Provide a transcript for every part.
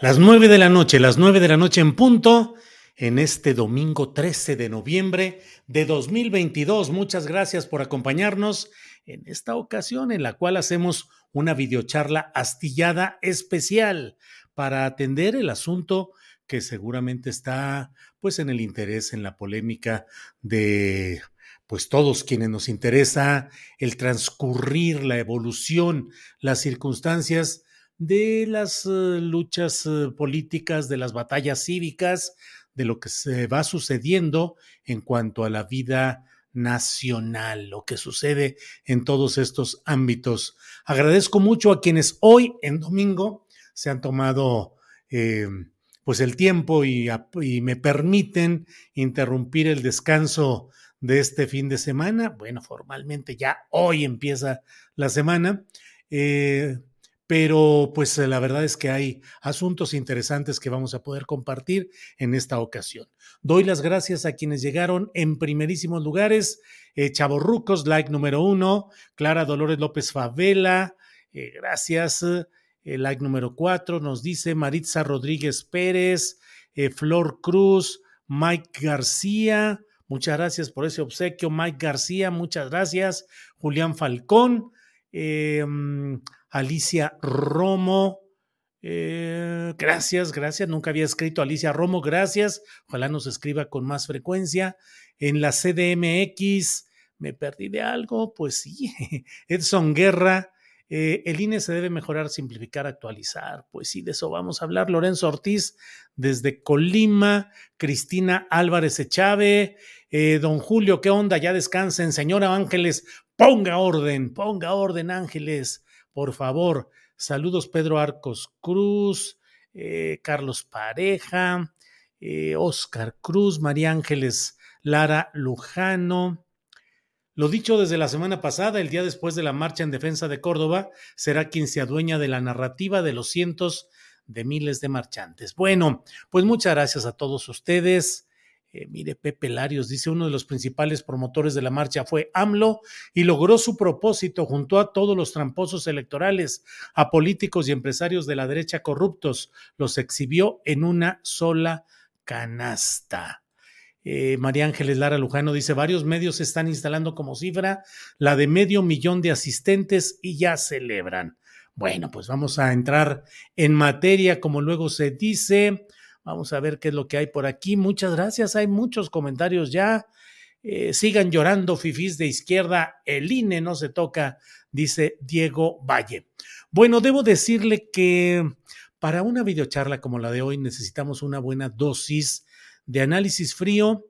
Las nueve de la noche, las nueve de la noche en punto, en este domingo 13 de noviembre de 2022. Muchas gracias por acompañarnos en esta ocasión en la cual hacemos una videocharla astillada especial para atender el asunto que seguramente está pues en el interés, en la polémica de pues todos quienes nos interesa el transcurrir, la evolución, las circunstancias de las uh, luchas uh, políticas, de las batallas cívicas, de lo que se va sucediendo en cuanto a la vida nacional, lo que sucede en todos estos ámbitos. Agradezco mucho a quienes hoy en domingo se han tomado eh, pues el tiempo y, me permiten interrumpir el descanso de este fin de semana. Bueno, formalmente ya hoy empieza la semana. Eh, pero pues la verdad es que hay asuntos interesantes que vamos a poder compartir en esta ocasión. Doy las gracias a quienes llegaron en primerísimos lugares. Eh, Chavorrucos, like número uno. Clara Dolores López Favela, eh, gracias. Eh, like número cuatro nos dice Maritza Rodríguez Pérez, eh, Flor Cruz, Mike García. Muchas gracias por ese obsequio, Mike García. Muchas gracias. Julián Falcón. Alicia Romo. Eh, gracias, gracias. Nunca había escrito Alicia Romo, gracias. Ojalá nos escriba con más frecuencia. En la CDMX, me perdí de algo, pues sí. Edson Guerra, eh, el INE se debe mejorar, simplificar, actualizar. Pues sí, de eso vamos a hablar. Lorenzo Ortiz, desde Colima. Cristina Álvarez Echave. Eh, don Julio, ¿qué onda? Ya descansen. Señora Ángeles, ponga orden, ponga orden, Ángeles por favor. Saludos Pedro Arcos Cruz, eh, Carlos Pareja, eh, Oscar Cruz, María Ángeles Lara Lujano. Lo dicho desde la semana pasada, el día después de la marcha en defensa de Córdoba, será quien se adueña de la narrativa de los cientos de miles de marchantes. Bueno, pues muchas gracias a todos ustedes. Eh, mire, Pepe Larios dice, uno de los principales promotores de la marcha fue AMLO y logró su propósito junto a todos los tramposos electorales, a políticos y empresarios de la derecha corruptos. Los exhibió en una sola canasta. Eh, María Ángeles Lara Lujano dice, varios medios están instalando como cifra la de medio millón de asistentes y ya celebran. Bueno, pues vamos a entrar en materia, como luego se dice. Vamos a ver qué es lo que hay por aquí. Muchas gracias. Hay muchos comentarios ya. Eh, sigan llorando, fifís de izquierda. El INE no se toca, dice Diego Valle. Bueno, debo decirle que para una videocharla como la de hoy necesitamos una buena dosis de análisis frío,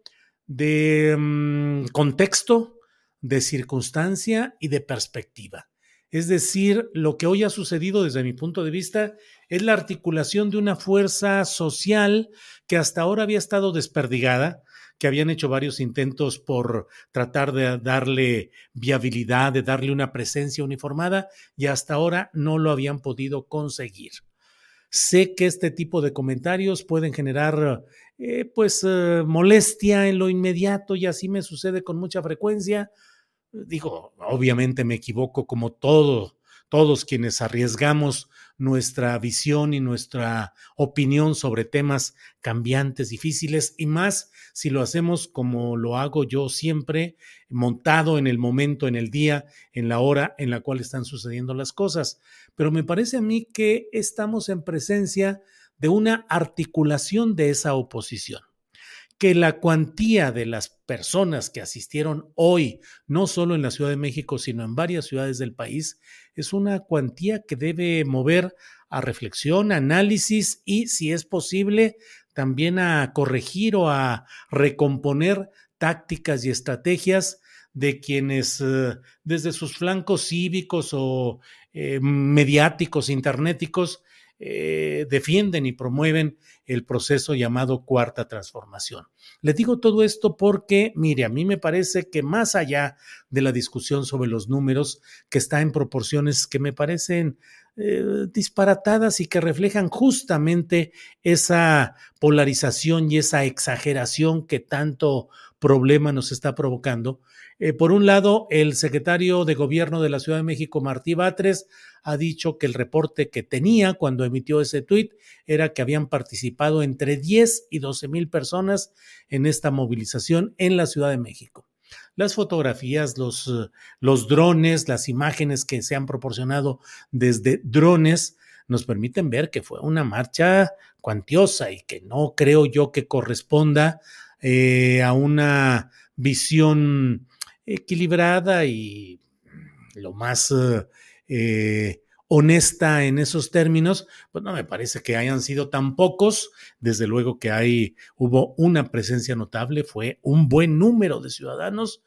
de um, contexto, de circunstancia y de perspectiva. Es decir, lo que hoy ha sucedido desde mi punto de vista es la articulación de una fuerza social que hasta ahora había estado desperdigada, que habían hecho varios intentos por tratar de darle viabilidad, de darle una presencia uniformada y hasta ahora no lo habían podido conseguir. Sé que este tipo de comentarios pueden generar eh, pues eh, molestia en lo inmediato y así me sucede con mucha frecuencia, digo, obviamente me equivoco como todo, todos quienes arriesgamos nuestra visión y nuestra opinión sobre temas cambiantes, difíciles, y más si lo hacemos como lo hago yo siempre, montado en el momento, en el día, en la hora en la cual están sucediendo las cosas. Pero me parece a mí que estamos en presencia de una articulación de esa oposición que la cuantía de las personas que asistieron hoy, no solo en la Ciudad de México, sino en varias ciudades del país, es una cuantía que debe mover a reflexión, análisis y, si es posible, también a corregir o a recomponer tácticas y estrategias de quienes eh, desde sus flancos cívicos o eh, mediáticos, internéticos, eh, defienden y promueven el proceso llamado cuarta transformación. Les digo todo esto porque, mire, a mí me parece que más allá de la discusión sobre los números, que está en proporciones que me parecen eh, disparatadas y que reflejan justamente esa polarización y esa exageración que tanto problema nos está provocando. Eh, por un lado, el secretario de Gobierno de la Ciudad de México, Martí Batres, ha dicho que el reporte que tenía cuando emitió ese tuit era que habían participado entre 10 y 12 mil personas en esta movilización en la Ciudad de México. Las fotografías, los, drones, las imágenes que se han proporcionado desde drones nos permiten ver que fue una marcha cuantiosa y que no creo yo que corresponda eh, a una visión equilibrada y lo más eh, honesta en esos términos, pues no me parece que hayan sido tan pocos. Desde luego que hay, hubo una presencia notable, fue un buen número de ciudadanos.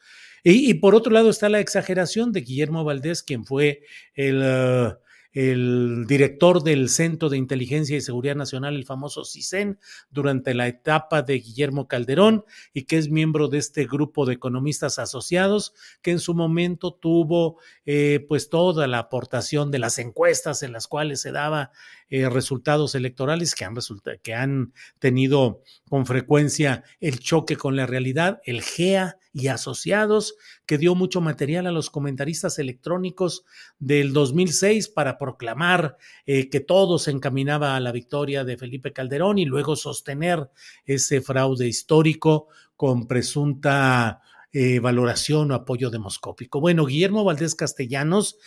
Y, por otro lado está la exageración de Guillermo Valdés, quien fue el uh, el director del Centro de Inteligencia y Seguridad Nacional, el famoso CISEN, durante la etapa de Guillermo Calderón y que es miembro de este grupo de economistas asociados que en su momento tuvo eh, pues toda la aportación de las encuestas en las cuales se daba eh, resultados electorales que han, que han tenido con frecuencia el choque con la realidad, el GEA y asociados, que dio mucho material a los comentaristas electrónicos del 2006 para proclamar eh, que todo se encaminaba a la victoria de Felipe Calderón y luego sostener ese fraude histórico con presunta eh, valoración o apoyo demoscópico. Bueno, Guillermo Valdés Castellanos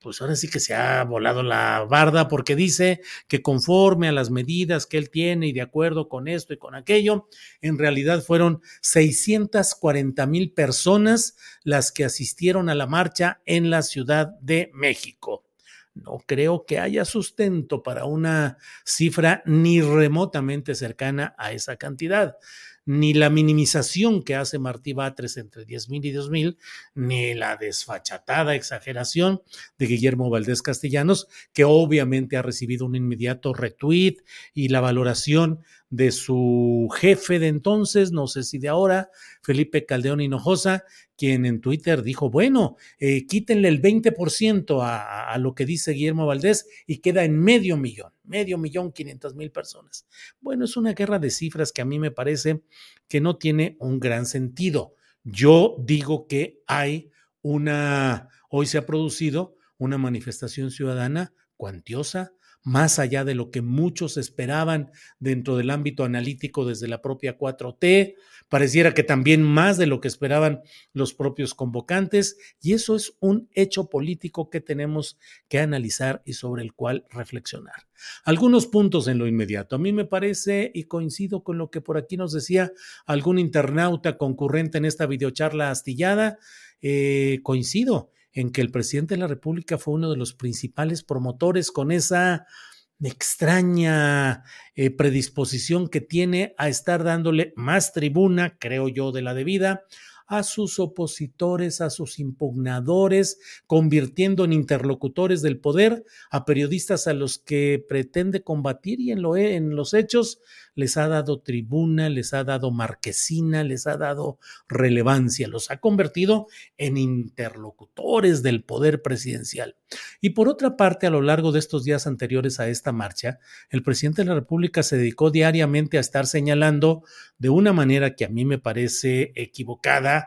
pues ahora sí que se ha volado la barda porque dice que conforme a las medidas que él tiene y de acuerdo con esto y con aquello, en realidad fueron 640 mil personas las que asistieron a la marcha en la Ciudad de México. No creo que haya sustento para una cifra ni remotamente cercana a esa cantidad ni la minimización que hace Martí Batres entre 10.000 y 2.000, ni la desfachatada exageración de Guillermo Valdés Castellanos, que obviamente ha recibido un inmediato retweet y la valoración de su jefe de entonces, no sé si de ahora, Felipe Caldeón Hinojosa, quien en Twitter dijo, bueno, eh, quítenle el 20% a, a lo que dice Guillermo Valdés y queda en medio millón, medio millón, 500 mil personas. Bueno, es una guerra de cifras que a mí me parece que no tiene un gran sentido. Yo digo que hay una, hoy se ha producido una manifestación ciudadana cuantiosa, más allá de lo que muchos esperaban dentro del ámbito analítico desde la propia 4T, pareciera que también más de lo que esperaban los propios convocantes, y eso es un hecho político que tenemos que analizar y sobre el cual reflexionar. Algunos puntos en lo inmediato. A mí me parece, y coincido con lo que por aquí nos decía algún internauta concurrente en esta videocharla astillada, eh, coincido en que el presidente de la República fue uno de los principales promotores con esa extraña eh, predisposición que tiene a estar dándole más tribuna, creo yo, de la debida a sus opositores, a sus impugnadores, convirtiendo en interlocutores del poder a periodistas a los que pretende combatir y en, lo, en los hechos les ha dado tribuna, les ha dado marquesina, les ha dado relevancia, los ha convertido en interlocutores del poder presidencial. Y por otra parte, a lo largo de estos días anteriores a esta marcha, el presidente de la República se dedicó diariamente a estar señalando de una manera que a mí me parece equivocada,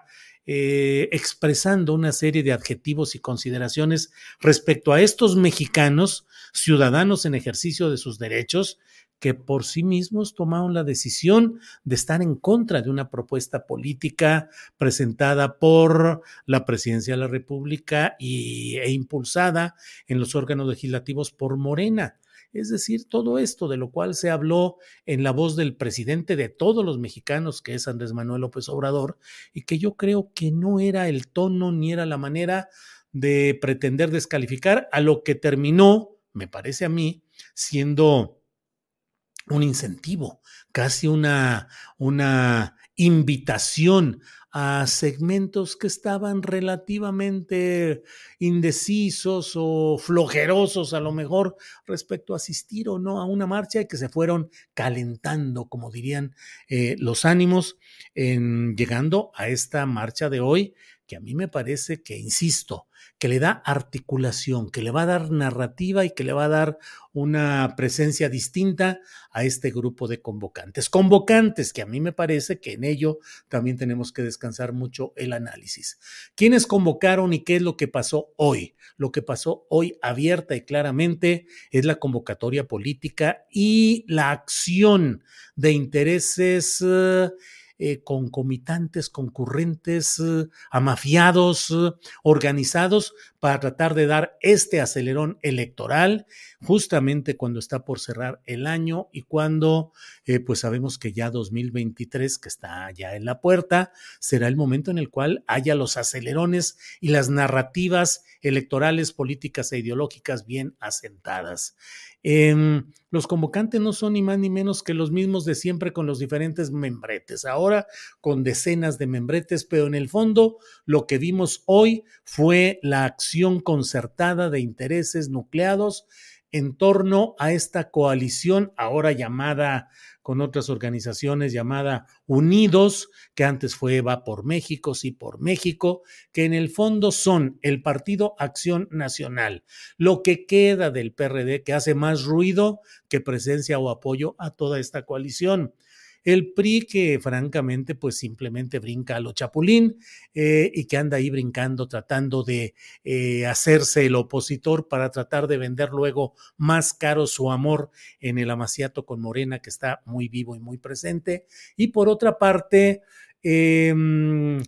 eh, expresando una serie de adjetivos y consideraciones respecto a estos mexicanos, ciudadanos en ejercicio de sus derechos, que por sí mismos tomaron la decisión de estar en contra de una propuesta política presentada por la presidencia de la República y, e impulsada en los órganos legislativos por Morena. Es decir, todo esto de lo cual se habló en la voz del presidente de todos los mexicanos, que es Andrés Manuel López Obrador, y que yo creo que no era el tono ni era la manera de pretender descalificar a lo que terminó, me parece a mí, siendo un incentivo, casi una, una invitación a segmentos que estaban relativamente indecisos o flojerosos a lo mejor respecto a asistir o no a una marcha y que se fueron calentando, como dirían eh, los ánimos, en llegando a esta marcha de hoy, que a mí me parece que, insisto, que le da articulación, que le va a dar narrativa y que le va a dar una presencia distinta a este grupo de convocantes. Convocantes que a mí me parece que en ello también tenemos que descansar mucho el análisis. ¿Quiénes convocaron y qué es lo que pasó hoy? Lo que pasó hoy abierta y claramente es la convocatoria política y la acción de intereses. Eh, eh, concomitantes, concurrentes, eh, amafiados, eh, organizados para tratar de dar este acelerón electoral justamente cuando está por cerrar el año y cuando pues sabemos que ya 2023, que está ya en la puerta, será el momento en el cual haya los acelerones y las narrativas electorales, políticas e ideológicas bien asentadas. Em, los convocantes no son ni más ni menos que los mismos de siempre con los diferentes membretes, ahora con decenas de membretes, pero en el fondo lo que vimos hoy fue la acción concertada de intereses nucleados en torno a esta coalición ahora llamada con otras organizaciones llamada Unidos, que antes fue Va por México, sí por México, que en el fondo son el Partido Acción Nacional, lo que queda del PRD que hace más ruido que presencia o apoyo a toda esta coalición. El PRI que francamente pues simplemente brinca a lo chapulín eh, y que anda ahí brincando tratando de eh, hacerse el opositor para tratar de vender luego más caro su amor en el amaciato con Morena que está muy vivo y muy presente. Y por otra parte, em,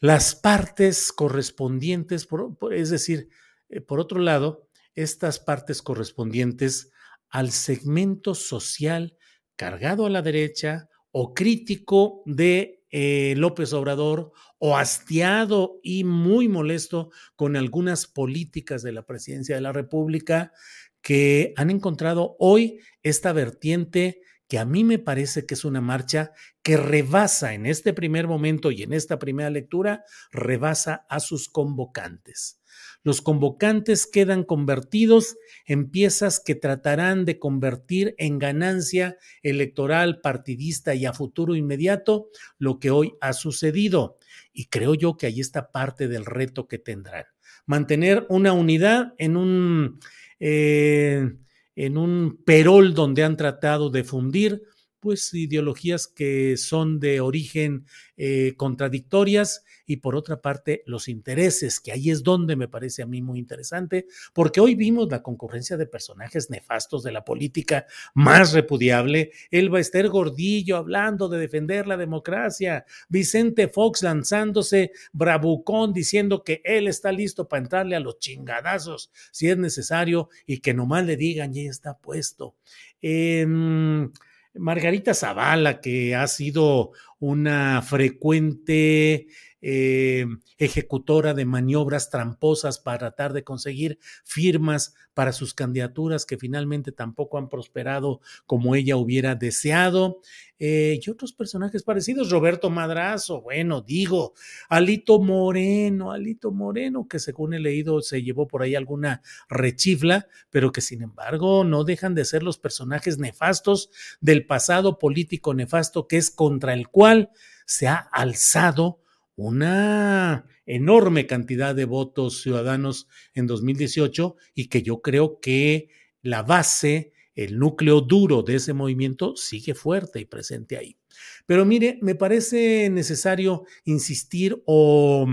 las partes correspondientes, es decir, eh, por otro lado, estas partes correspondientes al segmento social cargado a la derecha o crítico de eh, López Obrador o hastiado y muy molesto con algunas políticas de la presidencia de la República que han encontrado hoy esta vertiente que a mí me parece que es una marcha que rebasa en este primer momento y en esta primera lectura, rebasa a sus convocantes. Los convocantes quedan convertidos en piezas que tratarán de convertir en ganancia electoral, partidista y a futuro inmediato lo que hoy ha sucedido. Y creo yo que ahí está parte del reto que tendrán. Mantener una unidad en un, eh, en un perol donde han tratado de fundir pues ideologías que son de origen eh, contradictorias y por otra parte los intereses, que ahí es donde me parece a mí muy interesante, porque hoy vimos la concurrencia de personajes nefastos de la política más repudiable, el Esther Gordillo hablando de defender la democracia, Vicente Fox lanzándose bravucón diciendo que él está listo para entrarle a los chingadazos si es necesario y que nomás le digan ya está puesto. Eh, Margarita Zavala, que ha sido una frecuente eh, ejecutora de maniobras tramposas para tratar de conseguir firmas para sus candidaturas que finalmente tampoco han prosperado como ella hubiera deseado. Eh, y otros personajes parecidos, Roberto Madrazo, bueno, digo, Alito Moreno, Alito Moreno, que según he leído se llevó por ahí alguna rechifla, pero que sin embargo no dejan de ser los personajes nefastos del pasado político nefasto que es contra el cual se ha alzado una enorme cantidad de votos ciudadanos en 2018 y que yo creo que la base, el núcleo duro de ese movimiento sigue fuerte y presente ahí. Pero mire, me parece necesario insistir o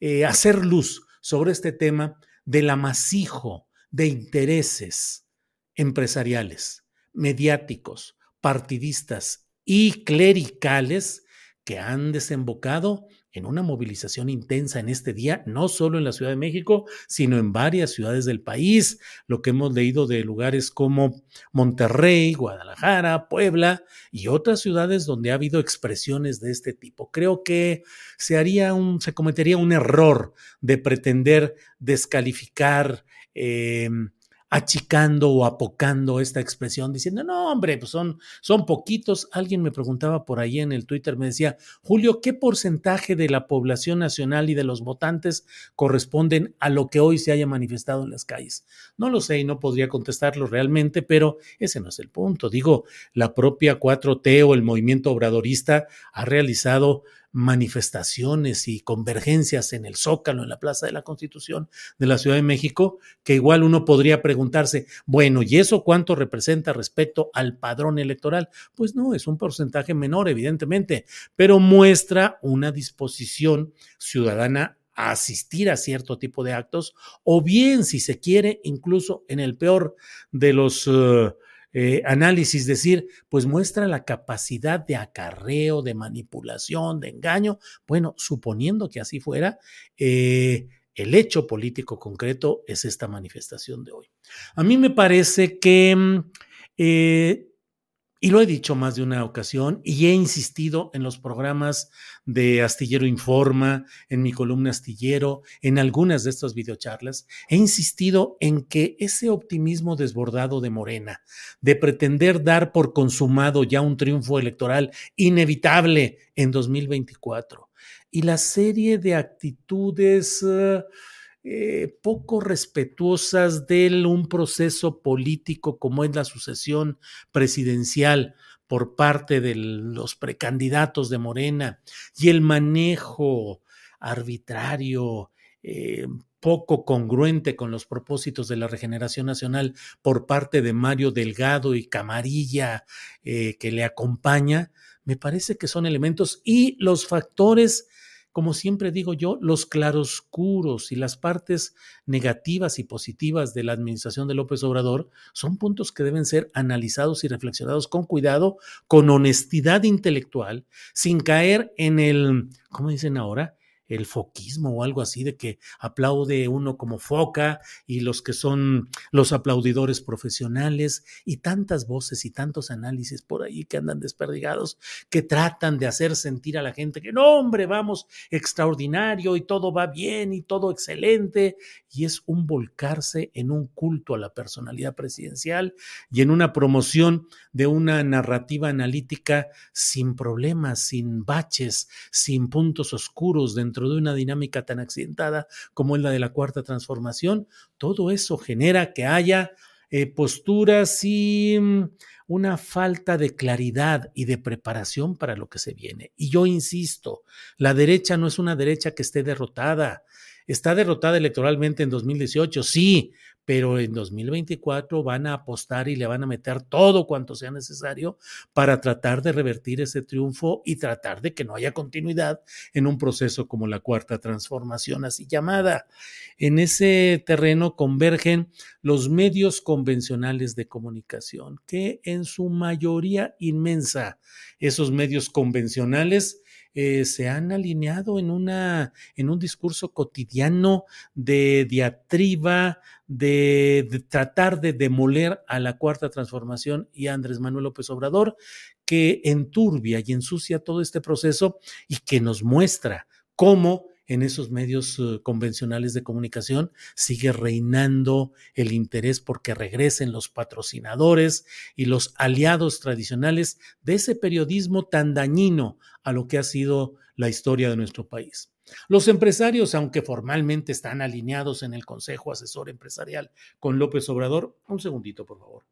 eh, hacer luz sobre este tema del amasijo de intereses empresariales, mediáticos, partidistas y clericales que han desembocado en una movilización intensa en este día, no solo en la Ciudad de México, sino en varias ciudades del país, lo que hemos leído de lugares como Monterrey, Guadalajara, Puebla y otras ciudades donde ha habido expresiones de este tipo. Creo que se haría un, se cometería un error de pretender descalificar eh, achicando o apocando esta expresión, diciendo, no, hombre, pues son, son poquitos. Alguien me preguntaba por ahí en el Twitter, me decía, Julio, ¿qué porcentaje de la población nacional y de los votantes corresponden a lo que hoy se haya manifestado en las calles? No lo sé y no podría contestarlo realmente, pero ese no es el punto. Digo, la propia 4T o el movimiento obradorista ha realizado manifestaciones y convergencias en el Zócalo, en la Plaza de la Constitución de la Ciudad de México, que igual uno podría preguntarse, bueno, ¿y eso cuánto representa respecto al padrón electoral? Pues no, es un porcentaje menor, evidentemente, pero muestra una disposición ciudadana a asistir a cierto tipo de actos, o bien, si se quiere, incluso en el peor de los... Uh, eh, análisis, decir, pues muestra la capacidad de acarreo, de manipulación, de engaño. Bueno, suponiendo que así fuera, eh, el hecho político concreto es esta manifestación de hoy. A mí me parece que mm, eh, y lo he dicho más de una ocasión y he insistido en los programas de Astillero Informa, en mi columna Astillero, en algunas de estas videocharlas, he insistido en que ese optimismo desbordado de Morena, de pretender dar por consumado ya un triunfo electoral inevitable en 2024, y la serie de actitudes... Uh, eh, poco respetuosas de un proceso político como es la sucesión presidencial por parte de los precandidatos de Morena y el manejo arbitrario, eh, poco congruente con los propósitos de la regeneración nacional por parte de Mario Delgado y Camarilla eh, que le acompaña, me parece que son elementos y los factores como siempre digo yo, los claroscuros y las partes negativas y positivas de la administración de López Obrador son puntos que deben ser analizados y reflexionados con cuidado, con honestidad intelectual, sin caer en el, ¿cómo dicen ahora? El foquismo o algo así de que aplaude uno como foca y los que son los aplaudidores profesionales y tantas voces y tantos análisis por ahí que andan desperdigados que tratan de hacer sentir a la gente que no, hombre, vamos, extraordinario y todo va bien y todo excelente y es un volcarse en un culto a la personalidad presidencial y en una promoción de una narrativa analítica sin problemas, sin baches, sin puntos oscuros dentro de una dinámica tan accidentada como es la de la cuarta transformación, todo eso genera que haya eh, posturas y mm, una falta de claridad y de preparación para lo que se viene. Y yo insisto, la derecha no es una derecha que esté derrotada. Está derrotada electoralmente en 2018, sí, pero en 2024 van a apostar y le van a meter todo cuanto sea necesario para tratar de revertir ese triunfo y tratar de que no haya continuidad en un proceso como la cuarta transformación así llamada. En ese terreno convergen los medios convencionales de comunicación, que en su mayoría inmensa, esos medios convencionales eh, se han alineado en, una, en un discurso cotidiano de diatriba, de, de, tratar de demoler a la cuarta transformación y a Andrés Manuel López Obrador, que enturbia y ensucia todo este proceso y que nos muestra cómo en esos medios uh, convencionales de comunicación sigue reinando el interés porque regresen los patrocinadores y los aliados tradicionales de ese periodismo tan dañino a lo que ha sido la historia de nuestro país. Los empresarios, aunque formalmente están alineados en el Consejo Asesor Empresarial con López Obrador, un segundito, por favor.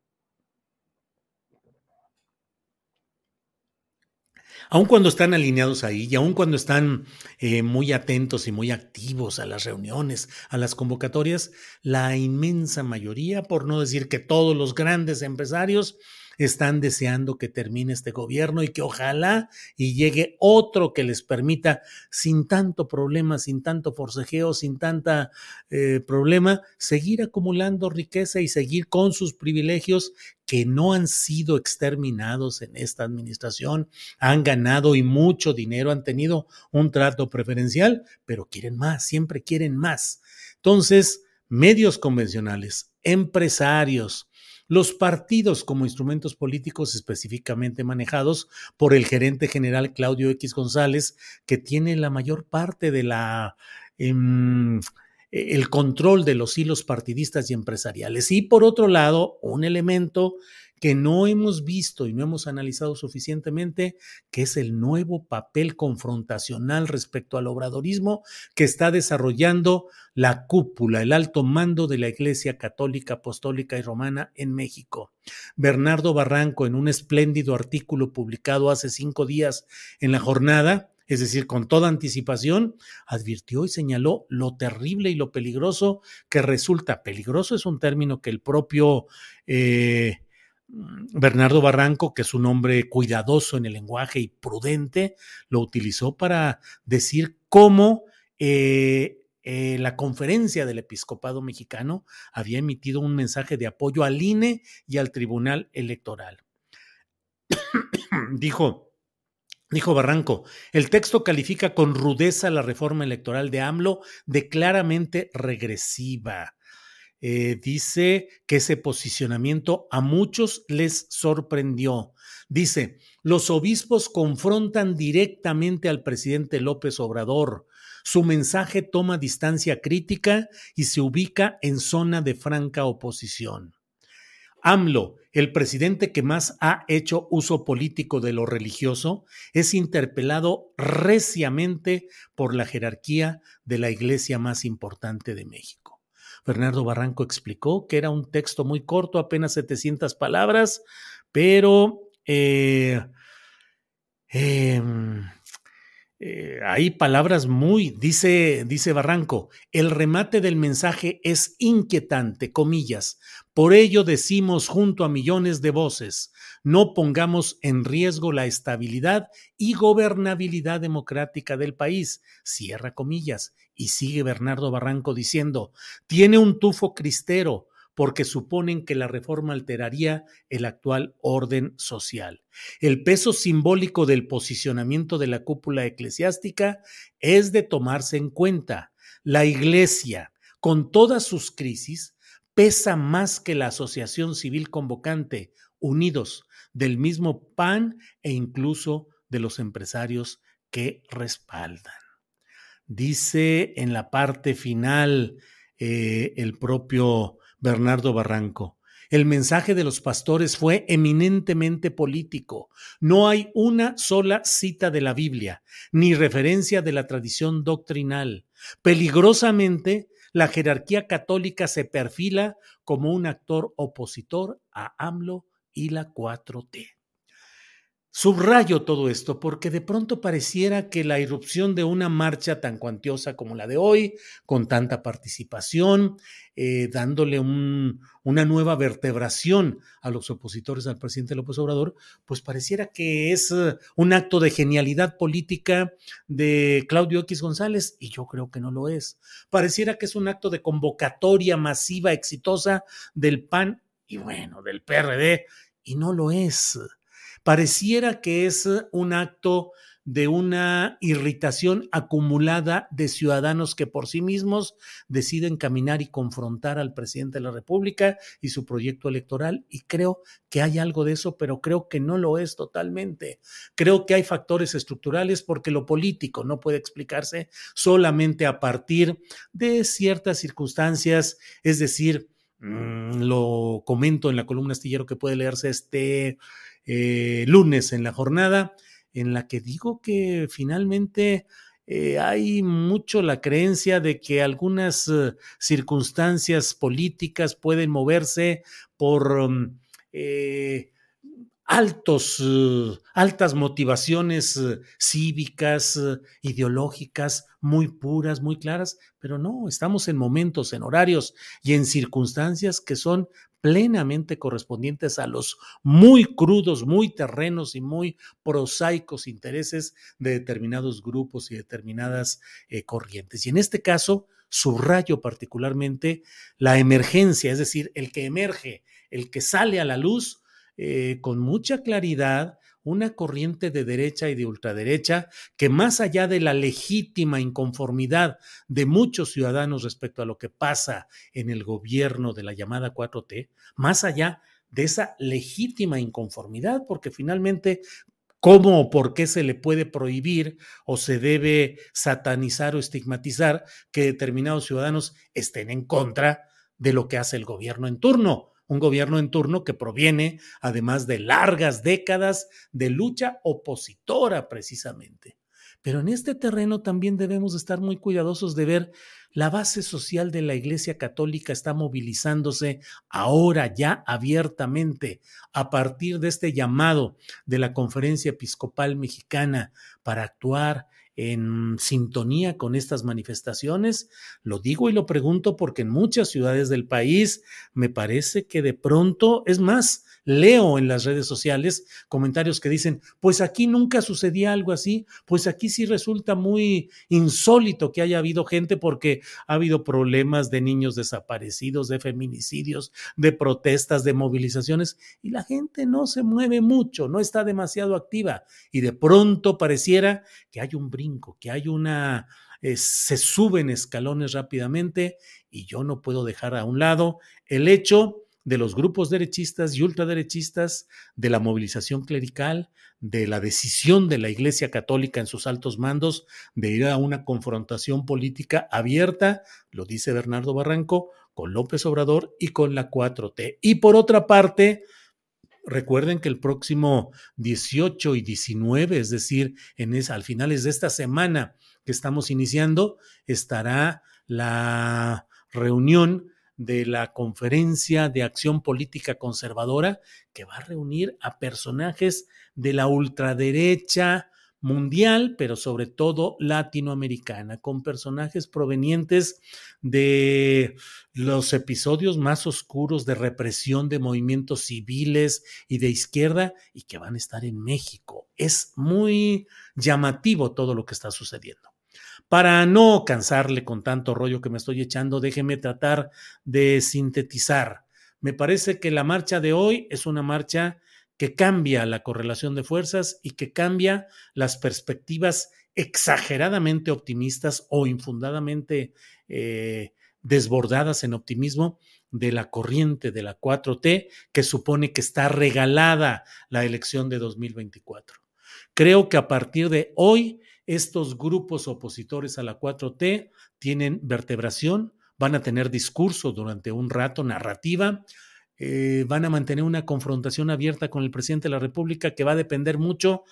Aun cuando están alineados ahí y aun cuando están eh, muy atentos y muy activos a las reuniones, a las convocatorias, la inmensa mayoría, por no decir que todos los grandes empresarios, están deseando que termine este gobierno y que ojalá y llegue otro que les permita, sin tanto problema, sin tanto forcejeo, sin tanta eh, problema, seguir acumulando riqueza y seguir con sus privilegios que no han sido exterminados en esta administración, han ganado y mucho dinero, han tenido un trato preferencial, pero quieren más, siempre quieren más. Entonces, medios convencionales, empresarios, los partidos como instrumentos políticos específicamente manejados por el gerente general Claudio X González, que tiene la mayor parte de la... Em, el control de los hilos partidistas y empresariales. Y por otro lado, un elemento que no hemos visto y no hemos analizado suficientemente, que es el nuevo papel confrontacional respecto al obradorismo que está desarrollando la cúpula, el alto mando de la Iglesia Católica, Apostólica y Romana en México. Bernardo Barranco, en un espléndido artículo publicado hace cinco días en la jornada, es decir, con toda anticipación, advirtió y señaló lo terrible y lo peligroso que resulta. Peligroso es un término que el propio eh, Bernardo Barranco, que es un hombre cuidadoso en el lenguaje y prudente, lo utilizó para decir cómo eh, eh, la conferencia del episcopado mexicano había emitido un mensaje de apoyo al INE y al Tribunal Electoral. dijo, Dijo Barranco, el texto califica con rudeza la reforma electoral de AMLO de claramente regresiva. Eh, dice que ese posicionamiento a muchos les sorprendió. Dice, los obispos confrontan directamente al presidente López Obrador. Su mensaje toma distancia crítica y se ubica en zona de franca oposición. AMLO, el presidente que más ha hecho uso político de lo religioso, es interpelado reciamente por la jerarquía de la iglesia más importante de México. Bernardo Barranco explicó que era un texto muy corto, apenas 700 palabras, pero eh, em, eh, hay palabras muy, dice, dice Barranco, el remate del mensaje es inquietante, comillas. Por ello decimos junto a millones de voces, no pongamos en riesgo la estabilidad y gobernabilidad democrática del país, cierra comillas, y sigue Bernardo Barranco diciendo, tiene un tufo cristero porque suponen que la reforma alteraría el actual orden social. El peso simbólico del posicionamiento de la cúpula eclesiástica es de tomarse en cuenta. La Iglesia, con todas sus crisis, pesa más que la asociación civil convocante, unidos del mismo PAN e incluso de los empresarios que respaldan. Dice en la parte final eh, el propio Bernardo Barranco. El mensaje de los pastores fue eminentemente político. No hay una sola cita de la Biblia, ni referencia de la tradición doctrinal. Peligrosamente, la jerarquía católica se perfila como un actor opositor a AMLO y la 4T. Subrayo todo esto porque de pronto pareciera que la irrupción de una marcha tan cuantiosa como la de hoy, con tanta participación, eh, dándole una nueva vertebración a los opositores al presidente López Obrador, pues pareciera que es eh, un acto de genialidad política de Claudio X González y yo creo que no lo es. Pareciera que es un acto de convocatoria masiva, exitosa del PAN y bueno, del PRD y no lo es Pareciera que es un acto de una irritación acumulada de ciudadanos que por sí mismos deciden caminar y confrontar al presidente de la República y su proyecto electoral. Y creo que hay algo de eso, pero creo que no lo es totalmente. Creo que hay factores estructurales porque lo político no puede explicarse solamente a partir de ciertas circunstancias, es decir, mm, lo comento en la columna astillero que puede leerse este eh, lunes en la jornada, en la que digo que finalmente eh, hay mucho la creencia de que algunas eh, circunstancias políticas pueden moverse por mm, altos, altas motivaciones cívicas, ideológicas, muy puras, muy claras, pero no, estamos en momentos, en horarios y en circunstancias que son plenamente correspondientes a los muy crudos, muy terrenos y muy prosaicos intereses de determinados grupos y determinadas eh, corrientes. Y en este caso, subrayo particularmente la emergencia, es decir, el que emerge, el que sale a la luz eh, con mucha claridad una corriente de derecha y de ultraderecha que más allá de la legítima inconformidad de muchos ciudadanos respecto a lo que pasa en el gobierno de la llamada 4T, más allá de esa legítima inconformidad, porque finalmente cómo o por qué se le puede prohibir o se debe satanizar o estigmatizar que determinados ciudadanos estén en contra de lo que hace el gobierno en turno un gobierno en turno que proviene además de largas décadas de lucha opositora precisamente. Pero en este terreno también debemos estar muy cuidadosos de ver la base social de la Iglesia Católica está movilizándose ahora ya abiertamente a partir de este llamado de la Conferencia Episcopal Mexicana para actuar en sintonía con estas manifestaciones? Lo digo y lo pregunto porque en muchas ciudades del país me parece que de pronto, es más, leo en las redes sociales comentarios que dicen, pues aquí nunca sucedía algo así, pues aquí sí resulta muy insólito que haya habido gente porque ha habido problemas de niños desaparecidos, de feminicidios, de protestas, de movilizaciones, y la gente no se mueve mucho, no está demasiado activa, y de pronto pareciera que hay un que hay una... Eh, se suben escalones rápidamente y yo no puedo dejar a un lado el hecho de los grupos derechistas y ultraderechistas, de la movilización clerical, de la decisión de la Iglesia Católica en sus altos mandos de ir a una confrontación política abierta, lo dice Bernardo Barranco, con López Obrador y con la 4T. Y por otra parte, recuerden que el próximo 18 y 19, es decir, en esa, al finales de esta semana que estamos iniciando, estará la reunión de la Conferencia de Acción Política Conservadora, que va a reunir a personajes de la ultraderecha mundial, pero sobre todo latinoamericana, con personajes provenientes de los episodios más oscuros de represión de movimientos civiles y de izquierda y que van a estar en México. Es muy llamativo todo lo que está sucediendo. Para no cansarle con tanto rollo que me estoy echando, déjeme tratar de sintetizar. Me parece que la marcha de hoy es una marcha que cambia la correlación de fuerzas y que cambia las perspectivas exageradamente optimistas o infundadamente eh, desbordadas en optimismo de la corriente de la 4T que supone que está regalada la elección de 2024. Creo que a partir de hoy estos grupos opositores a la 4T tienen vertebración, van a tener discurso durante un rato, narrativa, eh, van a mantener una confrontación abierta con el presidente de la República que va a depender mucho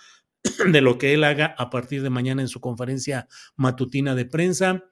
de lo que él haga a partir de mañana en su conferencia matutina de prensa.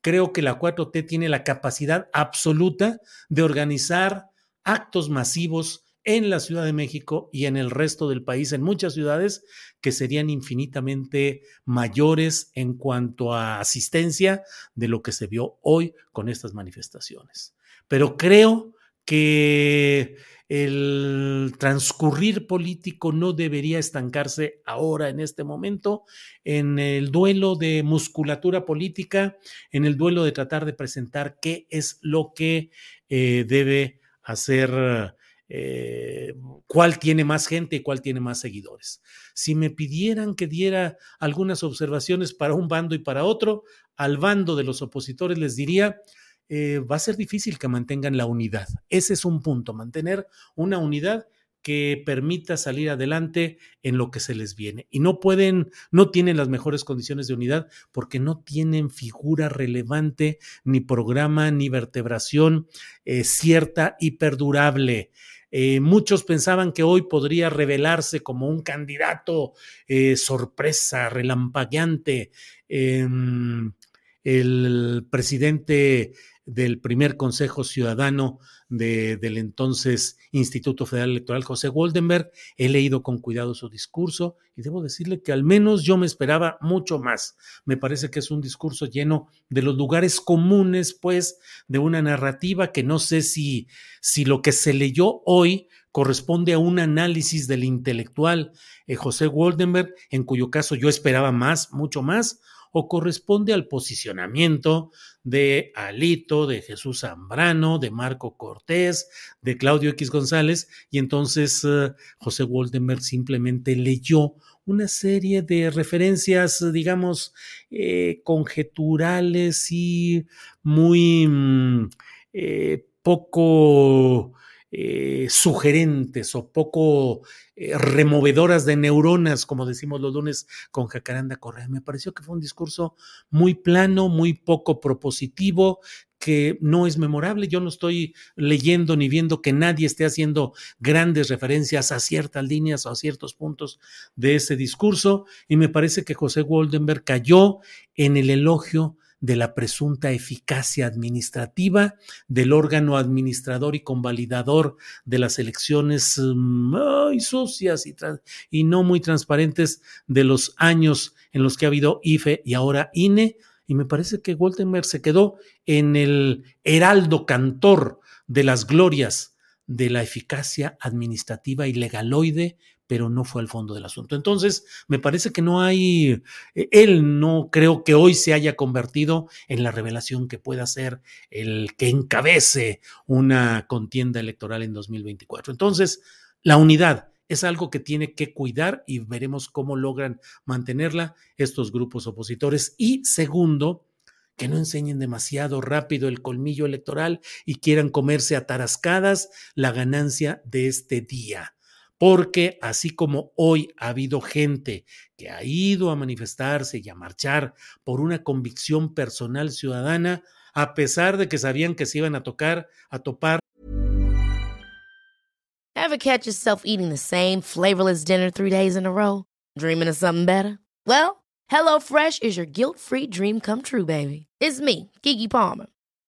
Creo que la 4T tiene la capacidad absoluta de organizar actos masivos en la Ciudad de México y en el resto del país, en muchas ciudades que serían infinitamente mayores en cuanto a asistencia de lo que se vio hoy con estas manifestaciones. Pero creo que el transcurrir político no debería estancarse ahora, en este momento, en el duelo de musculatura política, en el duelo de tratar de presentar qué es lo que eh, debe hacer eh, cuál tiene más gente y cuál tiene más seguidores. Si me pidieran que diera algunas observaciones para un bando y para otro, al bando de los opositores les diría, eh, va a ser difícil que mantengan la unidad. Ese es un punto, mantener una unidad que permita salir adelante en lo que se les viene. Y no pueden, no tienen las mejores condiciones de unidad porque no tienen figura relevante, ni programa, ni vertebración eh, cierta y perdurable. Eh, muchos pensaban que hoy podría revelarse como un candidato sorpresa, relampagueante, em, el presidente del primer Consejo Ciudadano de, del entonces Instituto Federal Electoral, José Goldenberg. He leído con cuidado su discurso y debo decirle que al menos yo me esperaba mucho más. Me parece que es un discurso lleno de los lugares comunes, pues, de una narrativa que no sé si, si lo que se leyó hoy corresponde a un análisis del intelectual eh, José Goldenberg, en cuyo caso yo esperaba más, mucho más, o corresponde al posicionamiento de Alito, de Jesús Zambrano, de Marco Cortés, de Claudio X González, y entonces eh, José Woldenberg simplemente leyó una serie de referencias, digamos, eh, conjeturales y muy mm, eh, poco sugerentes o poco eh, removedoras de neuronas, como decimos los lunes con Jacaranda Correa. Me pareció que fue un discurso muy plano, muy poco propositivo, que no es memorable. Yo no estoy leyendo ni viendo que nadie esté haciendo grandes referencias a ciertas líneas o a ciertos puntos de ese discurso. Y me parece que José Goldenberg cayó en el elogio de la presunta eficacia administrativa del órgano administrador y convalidador de las elecciones mm, sucias y, no muy transparentes de los años en los que ha habido IFE y ahora INE. Y me parece que Woltenberg se quedó en el heraldo cantor de las glorias de la eficacia administrativa y legaloide pero no fue al fondo del asunto. Entonces, me parece que no hay, eh, él no creo que hoy se haya convertido en la revelación que pueda ser el que encabece una contienda electoral en 2024. Entonces, la unidad es algo que tiene que cuidar y veremos cómo logran mantenerla estos grupos opositores. Y segundo, que no enseñen demasiado rápido el colmillo electoral y quieran comerse a tarascadas la ganancia de este día porque así como hoy ha habido gente que ha ido a manifestarse y a marchar por una convicción personal ciudadana, a pesar de que sabían que se iban a tocar, a topar. Ever catch yourself eating the same flavorless dinner three days in a row? Dreaming of something better? Well, HelloFresh is your guilt-free dream come true, baby. It's me, Kiki Palmer.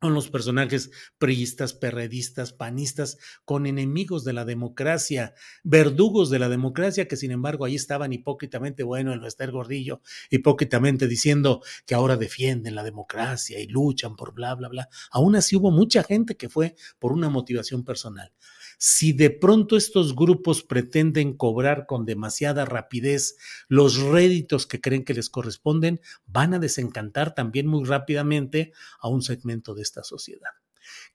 Con los personajes priistas, perredistas, panistas, con enemigos de la democracia, verdugos de la democracia, que sin embargo ahí estaban hipócritamente, bueno, el Bester Gordillo, hipócritamente diciendo que ahora defienden la democracia y luchan por bla, bla, bla. Aún así hubo mucha gente que fue por una motivación personal. Si de pronto estos grupos pretenden cobrar con demasiada rapidez los réditos que creen que les corresponden, van a desencantar también muy rápidamente a un segmento de esta sociedad.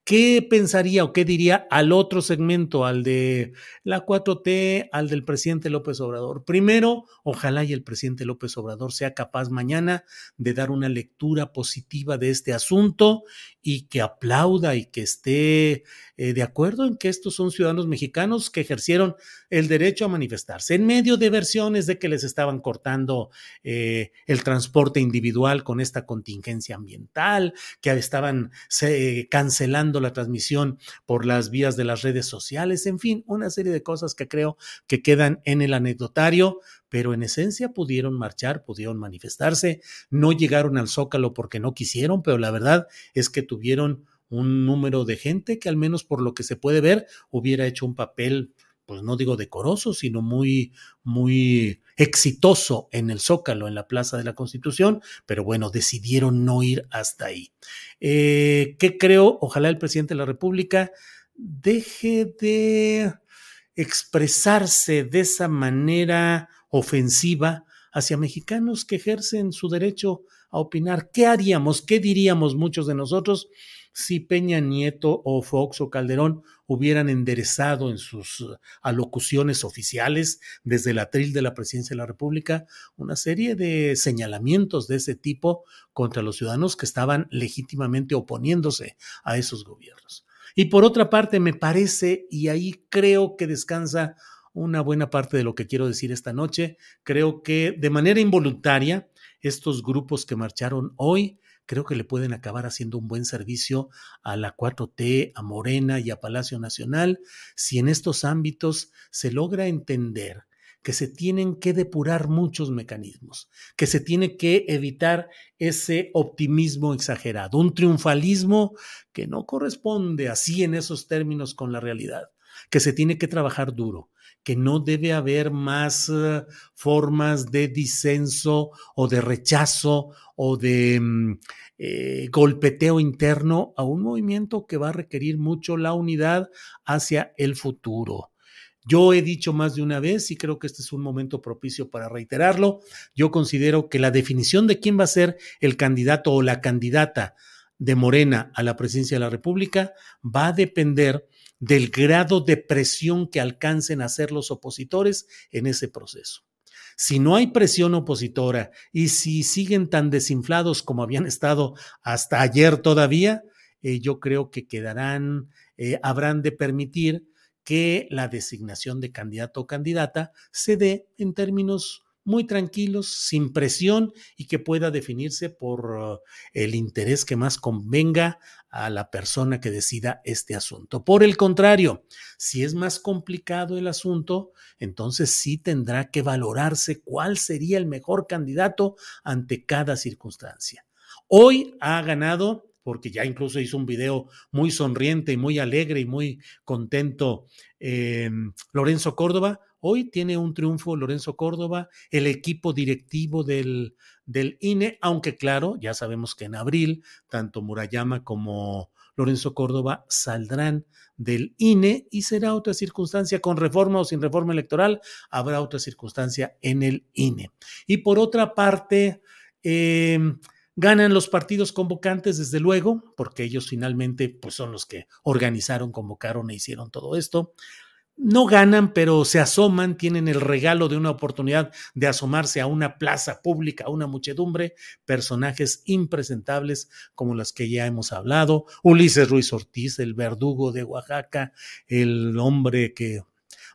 ¿Qué pensaría o qué diría al otro segmento, al de la 4T, al del presidente López Obrador? Primero, ojalá y el presidente López Obrador sea capaz mañana de dar una lectura positiva de este asunto y que aplauda y que esté eh, de acuerdo en que estos son ciudadanos mexicanos que ejercieron el derecho a manifestarse en medio de versiones de que les estaban cortando eh, el transporte individual con esta contingencia ambiental, que estaban cancelando la transmisión por las vías de las redes sociales, en fin, una serie de cosas que creo que quedan en el anecdotario, pero en esencia pudieron marchar, pudieron manifestarse, no llegaron al zócalo porque no quisieron, pero la verdad es que tuvieron un número de gente que al menos por lo que se puede ver hubiera hecho un papel pues no digo decoroso, sino muy, muy exitoso en el Zócalo, en la Plaza de la Constitución, pero bueno, decidieron no ir hasta ahí. Eh, ¿Qué creo? Ojalá el presidente de la República deje de expresarse de esa manera ofensiva hacia mexicanos que ejercen su derecho a opinar. ¿Qué haríamos? ¿Qué diríamos muchos de nosotros si Peña Nieto o Fox o Calderón hubieran enderezado en sus alocuciones oficiales desde el atril de la presidencia de la República una serie de señalamientos de ese tipo contra los ciudadanos que estaban legítimamente oponiéndose a esos gobiernos. Y por otra parte, me parece, y ahí creo que descansa una buena parte de lo que quiero decir esta noche, creo que de manera involuntaria, estos grupos que marcharon hoy creo que le pueden acabar haciendo un buen servicio a la 4T, a Morena y a Palacio Nacional, si en estos ámbitos se logra entender que se tienen que depurar muchos mecanismos, que se tiene que evitar ese optimismo exagerado, un triunfalismo que no corresponde así en esos términos con la realidad, que se tiene que trabajar duro, que no debe haber más uh, formas de disenso o de rechazo o de mm, eh, golpeteo interno a un movimiento que va a requerir mucho la unidad hacia el futuro. Yo he dicho más de una vez y creo que este es un momento propicio para reiterarlo. Yo considero que la definición de quién va a ser el candidato o la candidata de Morena a la presidencia de la República va a depender del grado de presión que alcancen a hacer los opositores en ese proceso. Si no hay presión opositora y si siguen tan desinflados como habían estado hasta ayer todavía, eh, yo creo que quedarán, eh, habrán de permitir que la designación de candidato o candidata se dé en términos muy tranquilos, sin presión y que pueda definirse por uh, el interés que más convenga a la persona que decida este asunto. Por el contrario, si es más complicado el asunto, entonces sí tendrá que valorarse cuál sería el mejor candidato ante cada circunstancia. Hoy ha ganado porque ya incluso hizo un video muy sonriente y muy alegre y muy contento eh, Lorenzo Córdoba. Hoy tiene un triunfo Lorenzo Córdoba, el equipo directivo del, INE, aunque claro, ya sabemos que en abril tanto Murayama como Lorenzo Córdoba saldrán del INE y será otra circunstancia con reforma o sin reforma electoral, habrá otra circunstancia en el INE. Y por otra parte, eh, ganan los partidos convocantes, desde luego, porque ellos finalmente pues, son los que organizaron, convocaron e hicieron todo esto no ganan, pero se asoman, tienen el regalo de una oportunidad de asomarse a una plaza pública, a una muchedumbre, personajes impresentables como las que ya hemos hablado, Ulises Ruiz Ortiz, el verdugo de Oaxaca, el hombre que,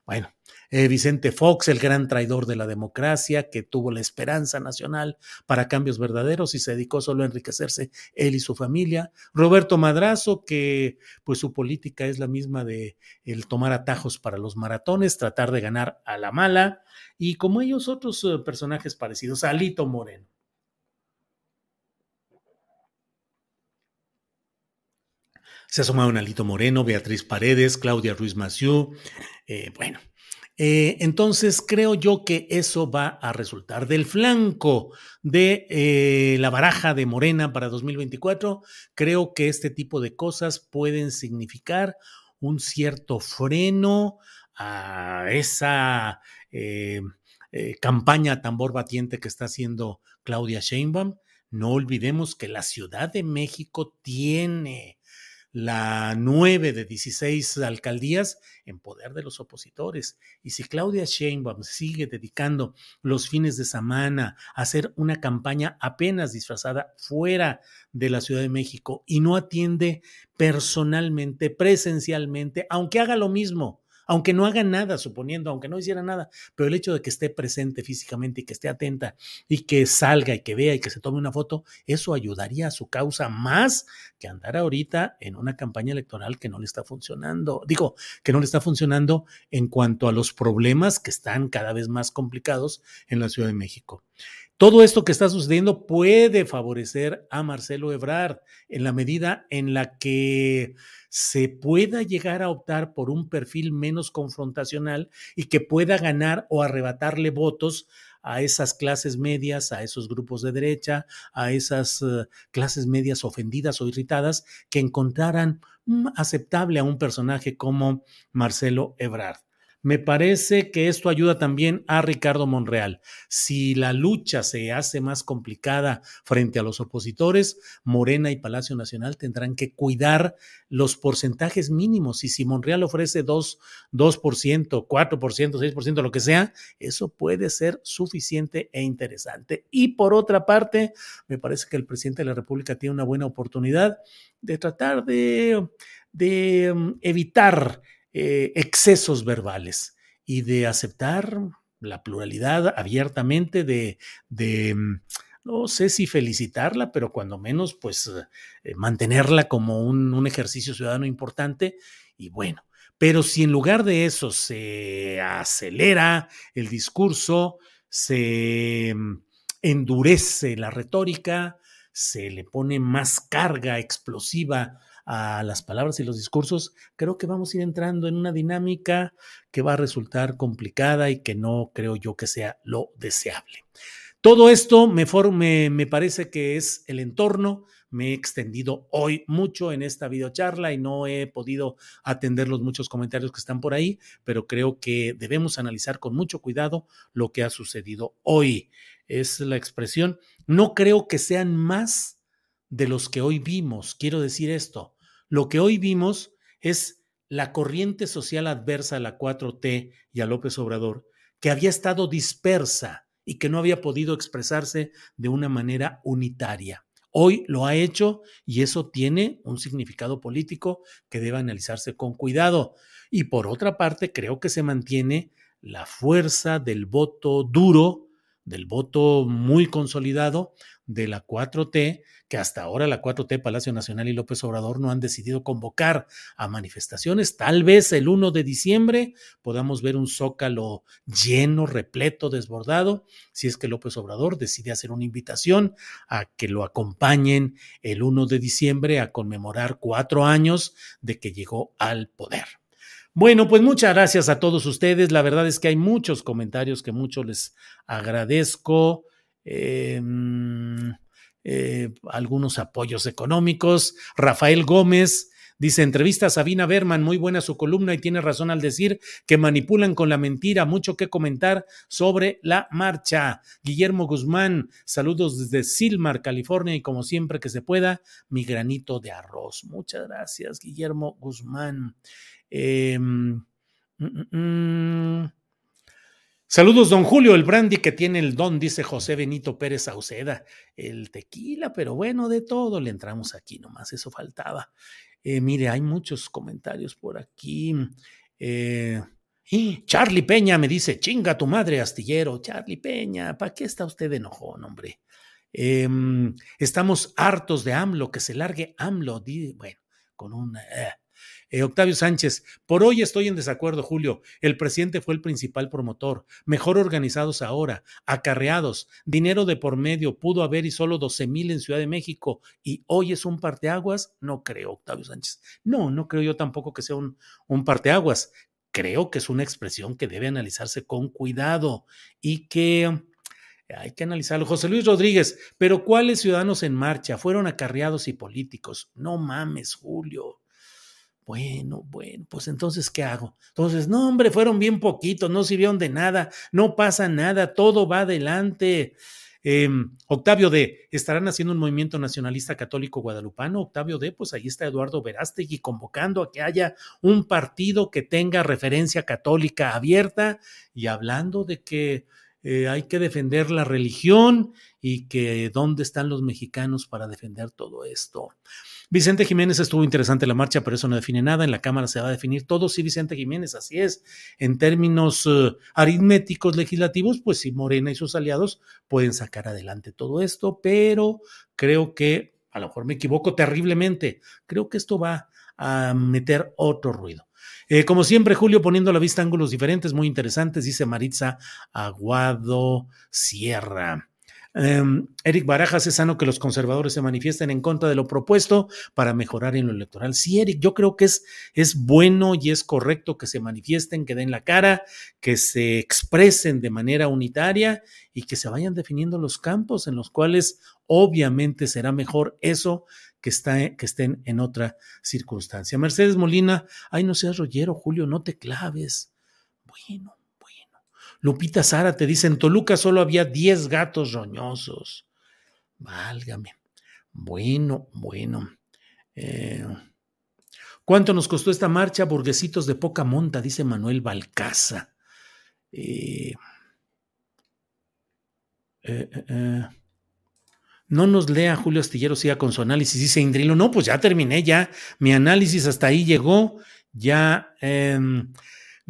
bueno, eh, Vicente Fox, el gran traidor de la democracia, que tuvo la esperanza nacional para cambios verdaderos y se dedicó solo a enriquecerse él y su familia. Roberto Madrazo, que pues su política es la misma de el tomar atajos para los maratones, tratar de ganar a la mala, y como ellos otros eh, personajes parecidos, Alito Moreno. Se asomaron Alito Moreno, Beatriz Paredes, Claudia Ruiz Maciú, eh, bueno, eh, entonces creo yo que eso va a resultar del flanco de eh, la baraja de Morena para 2024. Creo que este tipo de cosas pueden significar un cierto freno a esa eh, campaña tambor batiente que está haciendo Claudia Sheinbaum. No olvidemos que la Ciudad de México tiene la nueve de 16 alcaldías en poder de los opositores. Y si Claudia Sheinbaum sigue dedicando los fines de semana a hacer una campaña apenas disfrazada fuera de la Ciudad de México y no atiende personalmente, presencialmente, aunque haga lo mismo, aunque no haga nada, suponiendo, aunque no hiciera nada, pero el hecho de que esté presente físicamente y que esté atenta y que salga y que vea y que se tome una foto, eso ayudaría a su causa más que andar ahorita en una campaña electoral que no le está funcionando. Digo, que no le está funcionando en cuanto a los problemas que están cada vez más complicados en la Ciudad de México. Todo esto que está sucediendo puede favorecer a Marcelo Ebrard en la medida en la que se pueda llegar a optar por un perfil menos confrontacional y que pueda ganar o arrebatarle votos a esas clases medias, a esos grupos de derecha, a esas uh, clases medias ofendidas o irritadas que encontraran mm, aceptable a un personaje como Marcelo Ebrard. Me parece que esto ayuda también a Ricardo Monreal. Si la lucha se hace más complicada frente a los opositores, Morena y Palacio Nacional tendrán que cuidar los porcentajes mínimos. Y si Monreal ofrece 2, 2%, 4%, 6%, lo que sea, eso puede ser suficiente e interesante. Y por otra parte, me parece que el presidente de la República tiene una buena oportunidad de tratar de, de mm, evitar eh, excesos verbales y de aceptar la pluralidad abiertamente, de, mm, no sé si felicitarla, pero cuando menos, pues eh, mantenerla como un, un ejercicio ciudadano importante. Y bueno, pero si en lugar de eso se acelera el discurso, se mm, endurece la retórica, se le pone más carga explosiva a las palabras y los discursos, creo que vamos a ir entrando en una dinámica que va a resultar complicada y que no creo yo que sea lo deseable. Todo esto me, me, me parece que es el entorno. Me he extendido hoy mucho en esta videocharla y no he podido atender los muchos comentarios que están por ahí, pero creo que debemos analizar con mucho cuidado lo que ha sucedido hoy. Es la expresión. No creo que sean más de los que hoy vimos. Quiero decir esto. Lo que hoy vimos es la corriente social adversa a la 4T y a López Obrador, que había estado dispersa y que no había podido expresarse de una manera unitaria. Hoy lo ha hecho y eso tiene un significado político que debe analizarse con cuidado. Y por otra parte, creo que se mantiene la fuerza del voto duro, del voto muy consolidado de la 4T, que hasta ahora la 4T, Palacio Nacional y López Obrador no han decidido convocar a manifestaciones. Tal vez el 1 de diciembre podamos ver un zócalo lleno, repleto, desbordado, si es que López Obrador decide hacer una invitación a que lo acompañen el 1 de diciembre a conmemorar cuatro años de que llegó al poder. Bueno, pues muchas gracias a todos ustedes. La verdad es que hay muchos comentarios que mucho les agradezco. Eh, eh, algunos apoyos económicos. Rafael Gómez dice, entrevista a Sabina Berman, muy buena su columna y tiene razón al decir que manipulan con la mentira, mucho que comentar sobre la marcha. Guillermo Guzmán, saludos desde Silmar, California y como siempre que se pueda, mi granito de arroz. Muchas gracias, Guillermo Guzmán. Eh, Saludos, don Julio, el brandy que tiene el don, dice José Benito Pérez Sauceda. El tequila, pero bueno, de todo le entramos aquí, nomás eso faltaba. Eh, mire, hay muchos comentarios por aquí. Eh, y Charlie Peña me dice, chinga tu madre, astillero. Charlie Peña, ¿para qué está usted enojón, hombre? Em, estamos hartos de AMLO, que se largue AMLO. Bueno, con un... Eh, eh, Octavio Sánchez, por hoy estoy en desacuerdo, Julio. El presidente fue el principal promotor. Mejor organizados ahora, acarreados, dinero de por medio, pudo haber y solo 12 mil en Ciudad de México y hoy es un parteaguas. No creo, Octavio Sánchez. No, no creo yo tampoco que sea un, un parteaguas. Creo que es una expresión que debe analizarse con cuidado y que hay que analizarlo. José Luis Rodríguez, pero ¿cuáles ciudadanos en marcha fueron acarreados y políticos? No mames, Julio. Bueno, bueno, pues entonces, ¿qué hago? Entonces, no, hombre, fueron bien poquitos, no sirvieron de nada, no pasa nada, todo va adelante. Em, Octavio D, ¿estarán haciendo un movimiento nacionalista católico guadalupano? Octavio D, pues ahí está Eduardo Verástegui convocando a que haya un partido que tenga referencia católica abierta y hablando de que eh, hay que defender la religión y que dónde están los mexicanos para defender todo esto. Vicente Jiménez estuvo interesante la marcha, pero eso no define nada. En la Cámara se va a definir todo. Sí, Vicente Jiménez, así es. En términos eh, aritméticos legislativos, pues sí, Morena y sus aliados pueden sacar adelante todo esto, pero creo que, a lo mejor me equivoco terriblemente, creo que esto va a meter otro ruido. Eh, como siempre, Julio poniendo a la vista ángulos diferentes, muy interesantes, dice Maritza Aguado Sierra. Em, Eric Barajas, es sano que los conservadores se manifiesten en contra de lo propuesto para mejorar en lo electoral. Sí, Eric, yo creo que es, es bueno y es correcto que se manifiesten, que den la cara, que se expresen de manera unitaria y que se vayan definiendo los campos en los cuales obviamente será mejor eso que, está, que estén en otra circunstancia. Mercedes Molina, ay, no seas rollero, Julio, no te claves. Bueno, bueno. Lupita Sara te dice, en Toluca solo había 10 gatos roñosos. Válgame. Bueno, bueno. Eh, ¿Cuánto nos costó esta marcha? Burguesitos de poca monta, dice Manuel Balcaza. Eh, eh, no nos lea Julio Astillero, siga con su análisis, dice Indrilo. No, pues ya terminé, ya. Mi análisis hasta ahí llegó. Ya.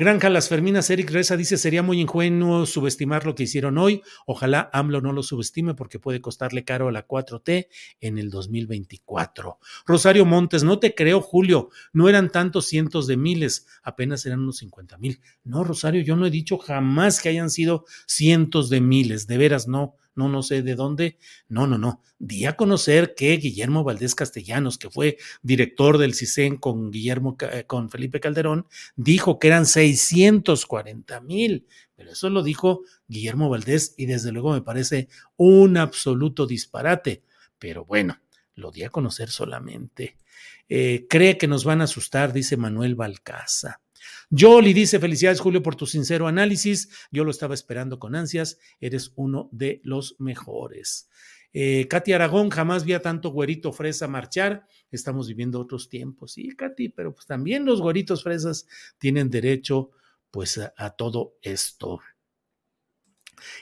Granja Las Ferminas, Eric Reza dice, sería muy ingenuo subestimar lo que hicieron hoy. Ojalá AMLO no lo subestime porque puede costarle caro a la 4T en el 2024. Rosario Montes, no te creo, Julio, no eran tantos cientos de miles, apenas eran unos 50 mil. No, Rosario, yo no he dicho jamás que hayan sido cientos de miles, de veras no no, no sé de dónde. No, no, no. Di a conocer que Guillermo Valdés Castellanos, que fue director del CISEN con Guillermo, eh, con Felipe Calderón, dijo que eran 640 mil. Pero eso lo dijo Guillermo Valdés y desde luego me parece un absoluto disparate. Pero bueno, lo di a conocer solamente. Eh, cree que nos van a asustar, dice Manuel Balcaza. Jolly dice, felicidades Julio por tu sincero análisis. Yo lo estaba esperando con ansias. Eres uno de los mejores. Eh, Katy Aragón, jamás vi a tanto güerito fresa marchar. Estamos viviendo otros tiempos. Sí, Katy, pero pues también los güeritos fresas tienen derecho pues a, todo esto.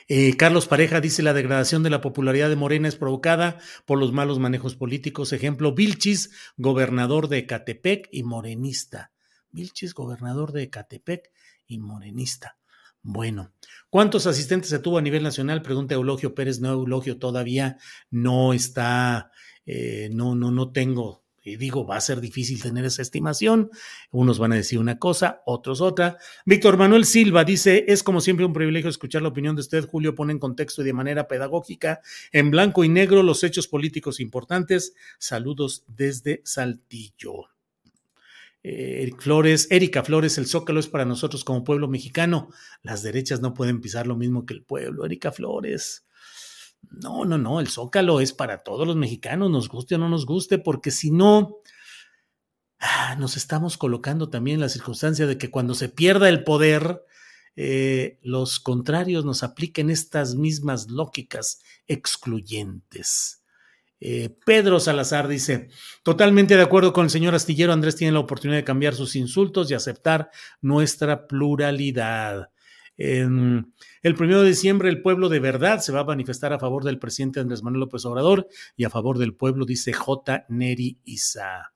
Eh, Carlos Pareja dice la degradación de la popularidad de Morena es provocada por los malos manejos políticos. Ejemplo, Vilchis, gobernador de Catepec y morenista. Vilchis, gobernador de Ecatepec y morenista. Bueno, ¿cuántos asistentes se tuvo a nivel nacional? Pregunta Eulogio Pérez. No, Eulogio todavía no está, eh, no, no, no tengo y digo, va a ser difícil tener esa estimación. Unos van a decir una cosa, otros otra. Víctor Manuel Silva dice, es como siempre un privilegio escuchar la opinión de usted. Julio pone en contexto y de manera pedagógica, en blanco y negro, los hechos políticos importantes. Saludos desde Saltillo. Eh, Flores, Erika Flores, el Zócalo es para nosotros como pueblo mexicano. Las derechas no pueden pisar lo mismo que el pueblo. Erika Flores. No, no, no, el Zócalo es para todos los mexicanos, nos guste o no nos guste, porque si no, ah, nos estamos colocando también en la circunstancia de que cuando se pierda el poder, eh, los contrarios nos apliquen estas mismas lógicas excluyentes. Eh, Pedro Salazar dice, totalmente de acuerdo con el señor Astillero, Andrés tiene la oportunidad de cambiar sus insultos y aceptar nuestra pluralidad. el primero de diciembre el pueblo de verdad se va a manifestar a favor del presidente Andrés Manuel López Obrador y a favor del pueblo, dice J. Neri Isa.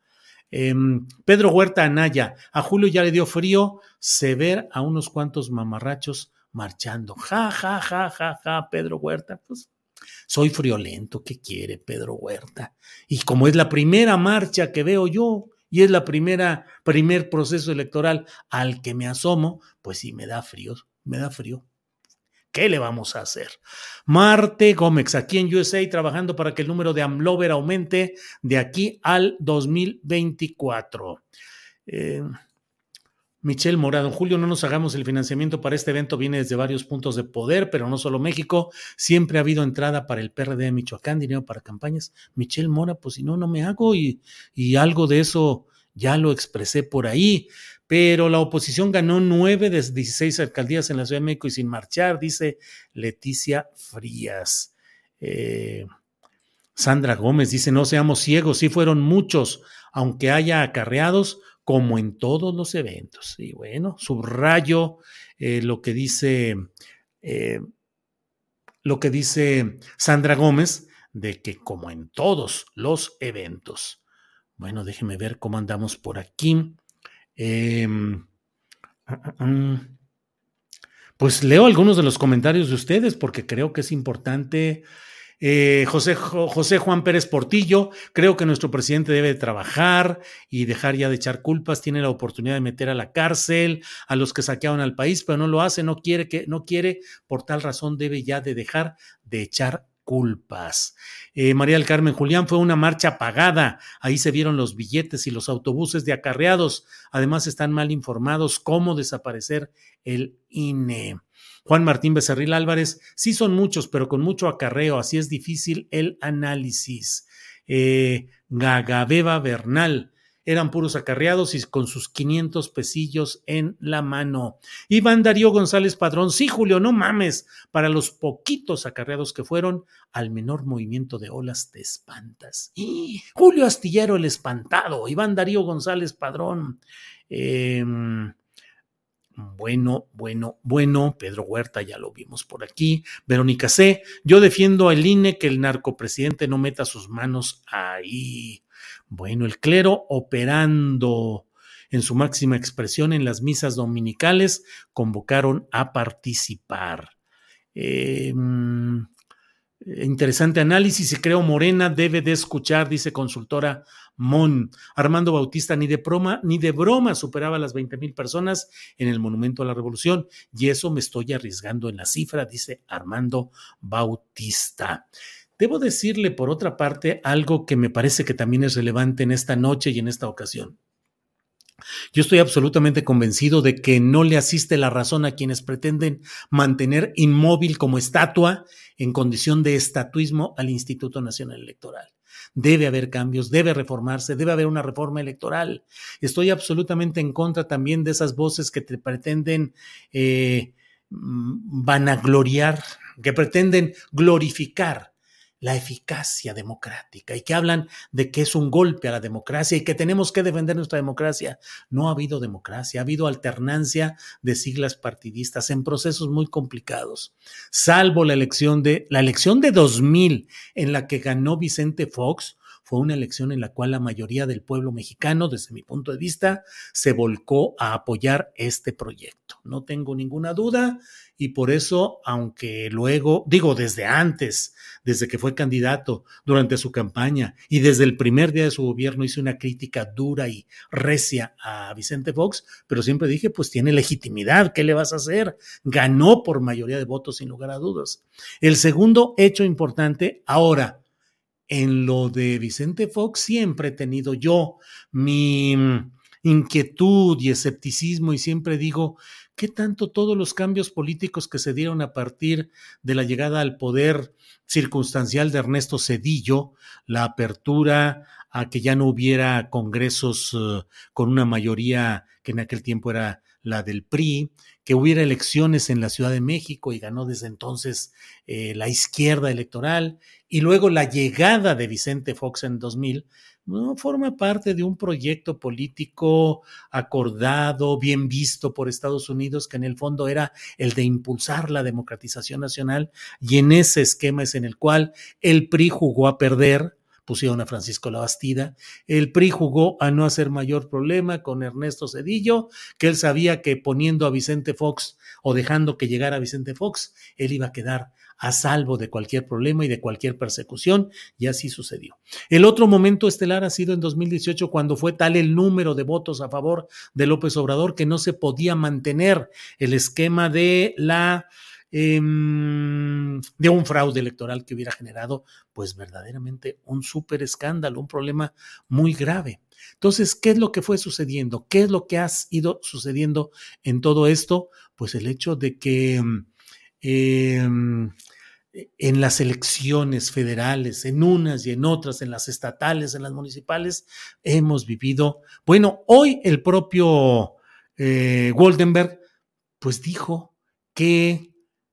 Em, Pedro Huerta Anaya, a Julio ya le dio frío se ver a unos cuantos mamarrachos marchando. Ja, ja, ja, ja, ja, Pedro Huerta, pues soy friolento, ¿qué quiere Pedro Huerta? Y como es la primera marcha que veo yo y es la primera, primer proceso electoral al que me asomo, pues sí me da frío, me da frío. ¿Qué le vamos a hacer? Marte Gómez, aquí en USA, trabajando para que el número de Amlover aumente de aquí al 2024. Eh, Michelle Morado, Julio, no nos hagamos el financiamiento para este evento, viene desde varios puntos de poder, pero no solo México, siempre ha habido entrada para el PRD de Michoacán, dinero para campañas. Michelle Mora, pues si no, no me hago y, y algo de eso ya lo expresé por ahí, pero la oposición ganó nueve de 16 alcaldías en la Ciudad de México y sin marchar, dice Leticia Frías. Eh, Sandra Gómez dice, no seamos ciegos, sí fueron muchos, aunque haya acarreados como en todos los eventos. Y bueno, subrayo eh, lo que dice eh, lo que dice Sandra Gómez de que como en todos los eventos. Bueno, déjeme ver cómo andamos por aquí. Em, ah, ah, ah. pues leo algunos de los comentarios de ustedes porque creo que es importante eh, José, José Juan Pérez Portillo, creo que nuestro presidente debe trabajar y dejar ya de echar culpas. Tiene la oportunidad de meter a la cárcel a los que saquearon al país, pero no lo hace, no quiere que, no quiere, por tal razón debe ya de dejar de echar culpas. Eh, María del Carmen Julián fue una marcha pagada. Ahí se vieron los billetes y los autobuses de acarreados. Además, están mal informados cómo desaparecer el INE. Juan Martín Becerril Álvarez, sí son muchos, pero con mucho acarreo, así es difícil el análisis. Eh, Gagabeba Bernal, eran puros acarreados y con sus 500 pesillos en la mano. Iván Darío González Padrón, sí, Julio, no mames, para los poquitos acarreados que fueron, al menor movimiento de olas te espantas. Y Julio Astillero el espantado, Iván Darío González Padrón. Eh, bueno, bueno, bueno, Pedro Huerta ya lo vimos por aquí. Verónica C. Yo defiendo al INE que el narcopresidente no meta sus manos ahí. Bueno, el clero operando en su máxima expresión en las misas dominicales convocaron a participar. Eh, Interesante análisis y creo Morena debe de escuchar, dice consultora Mon. Armando Bautista ni de broma, ni de broma superaba las 20 mil personas en el Monumento a la Revolución y eso me estoy arriesgando en la cifra, dice Armando Bautista. Debo decirle, por otra parte, algo que me parece que también es relevante en esta noche y en esta ocasión. Yo estoy absolutamente convencido de que no le asiste la razón a quienes pretenden mantener inmóvil como estatua en condición de estatuismo al Instituto Nacional Electoral. Debe haber cambios, debe reformarse, debe haber una reforma electoral. Estoy absolutamente en contra también de esas voces que te pretenden eh, mm, vanagloriar, que pretenden glorificar la eficacia democrática y que hablan de que es un golpe a la democracia y que tenemos que defender nuestra democracia. No ha habido democracia, ha habido alternancia de siglas partidistas en procesos muy complicados. Salvo la elección de la elección de 2000 en la que ganó Vicente Fox, fue una elección en la cual la mayoría del pueblo mexicano, desde mi punto de vista, se volcó a apoyar este proyecto. No tengo ninguna duda y por eso, aunque luego, digo, desde antes, desde que fue candidato, durante su campaña y desde el primer día de su gobierno hice una crítica dura y recia a Vicente Fox, pero siempre dije, pues tiene legitimidad, ¿qué le vas a hacer? Ganó por mayoría de votos, sin lugar a dudas. El segundo hecho importante, ahora, en lo de Vicente Fox siempre he tenido yo mi inquietud y escepticismo y siempre digo, ¿qué tanto todos los cambios políticos que se dieron a partir de la llegada al poder circunstancial de Ernesto Cedillo, la apertura a que ya no hubiera congresos uh, con una mayoría que en aquel tiempo era la del PRI, que hubiera elecciones en la Ciudad de México y ganó desde entonces eh, la izquierda electoral, y luego la llegada de Vicente Fox en 2000, no forma parte de un proyecto político acordado, bien visto por Estados Unidos, que en el fondo era el de impulsar la democratización nacional, y en ese esquema es en el cual el PRI jugó a perder, pusieron a Francisco Labastida. El PRI jugó a no hacer mayor problema con Ernesto Cedillo, que él sabía que poniendo a Vicente Fox o dejando que llegara Vicente Fox, él iba a quedar a salvo de cualquier problema y de cualquier persecución, y así sucedió. El otro momento estelar ha sido en 2018, cuando fue tal el número de votos a favor de López Obrador que no se podía mantener el esquema de la Em, de un fraude electoral que hubiera generado pues verdaderamente un súper escándalo, un problema muy grave. Entonces, ¿qué es lo que fue sucediendo? ¿Qué es lo que ha ido sucediendo en todo esto? Pues el hecho de que em, em, en las elecciones federales, en unas y en otras, en las estatales, en las municipales, hemos vivido, bueno, hoy el propio eh, Goldenberg, pues dijo que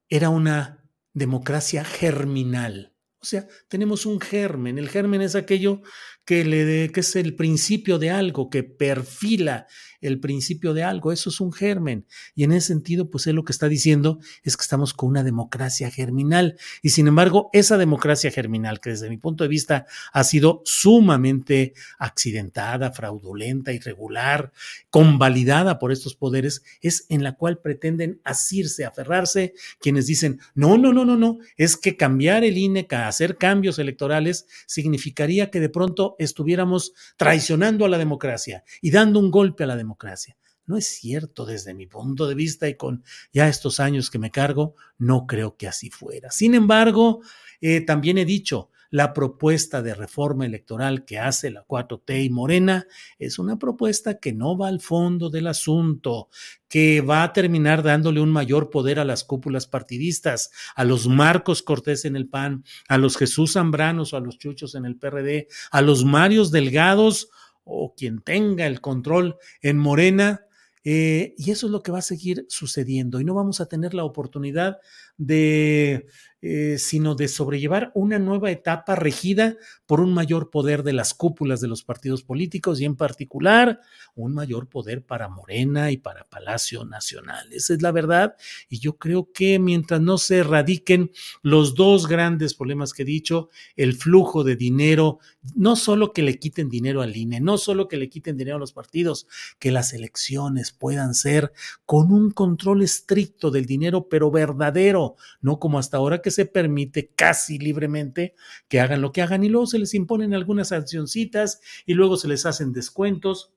era una democracia germinal. O sea, tenemos un germen. El germen es aquello que, le que es el principio de algo, que perfila el principio de algo. Eso es un germen. Y en ese sentido, pues él lo que está diciendo es que estamos con una democracia germinal. Y sin embargo, esa democracia germinal, que desde mi punto de vista ha sido sumamente accidentada, fraudulenta, irregular, convalidada por estos poderes, es en la cual pretenden asirse, aferrarse quienes dicen, no, no, no, no, no, es que cambiar el INE, hacer cambios electorales, significaría que de pronto estuviéramos traicionando a la democracia y dando un golpe a la democracia. No es cierto desde mi punto de vista y con ya estos años que me cargo, no creo que así fuera. Sin embargo, eh, también he dicho, la propuesta de reforma electoral que hace la 4T y Morena es una propuesta que no va al fondo del asunto, que va a terminar dándole un mayor poder a las cúpulas partidistas, a los Marcos Cortés en el PAN, a los Jesús Zambranos o a los Chuchos en el PRD, a los Marios Delgados o quien tenga el control en Morena. Eh, y eso es lo que va a seguir sucediendo y no vamos a tener la oportunidad de eh, sino de sobrellevar una nueva etapa regida por un mayor poder de las cúpulas de los partidos políticos y en particular un mayor poder para Morena y para Palacio Nacional. Esa es la verdad y yo creo que mientras no se erradiquen los dos grandes problemas que he dicho, el flujo de dinero, no solo que le quiten dinero al INE, no solo que le quiten dinero a los partidos, que las elecciones puedan ser con un control estricto del dinero, pero verdadero, no como hasta ahora que se permite casi libremente que hagan lo que hagan y luego se les imponen algunas sancioncitas y luego se les hacen descuentos.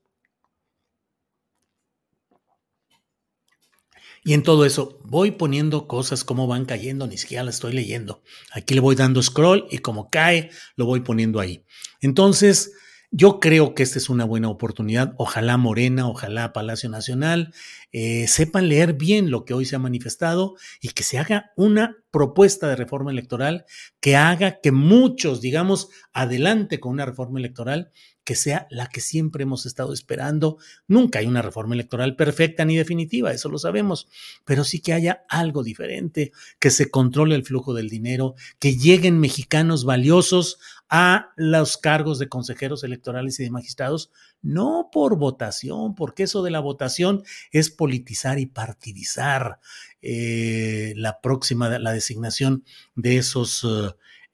Y en todo eso voy poniendo cosas como van cayendo, ni siquiera las estoy leyendo. Aquí le voy dando scroll y como cae, lo voy poniendo ahí. Entonces, yo creo que esta es una buena oportunidad. Ojalá Morena, ojalá Palacio Nacional eh, sepan leer bien lo que hoy se ha manifestado y que se haga una propuesta de reforma electoral que haga que muchos, digamos, adelante con una reforma electoral que sea la que siempre hemos estado esperando. Nunca hay una reforma electoral perfecta ni definitiva, eso lo sabemos, pero sí que haya algo diferente, que se controle el flujo del dinero, que lleguen mexicanos valiosos a los cargos de consejeros electorales y de magistrados, no por votación, porque eso de la votación es politizar y partidizar eh, la próxima, la designación de esos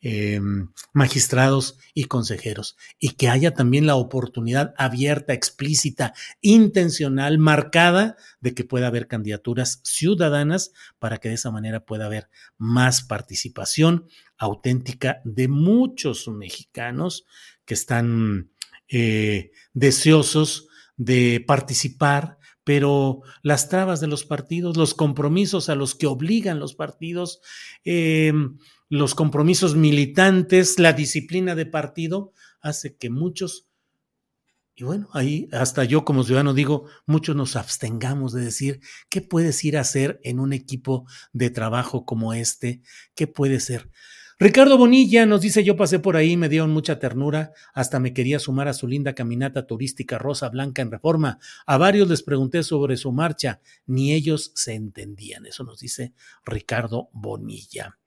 em, magistrados y consejeros, y que haya también la oportunidad abierta, explícita, intencional, marcada, de que pueda haber candidaturas ciudadanas para que de esa manera pueda haber más participación auténtica de muchos mexicanos que están eh, deseosos de participar, pero las trabas de los partidos, los compromisos a los que obligan los partidos, eh, los compromisos militantes, la disciplina de partido, hace que muchos y bueno, ahí hasta yo como ciudadano digo, muchos nos abstengamos de decir, ¿qué puedes ir a hacer en un equipo de trabajo como este? ¿Qué puede ser? Ricardo Bonilla nos dice, yo pasé por ahí, me dieron mucha ternura, hasta me quería sumar a su linda caminata turística rosa blanca en reforma. A varios les pregunté sobre su marcha, ni ellos se entendían. Eso nos dice Ricardo Bonilla.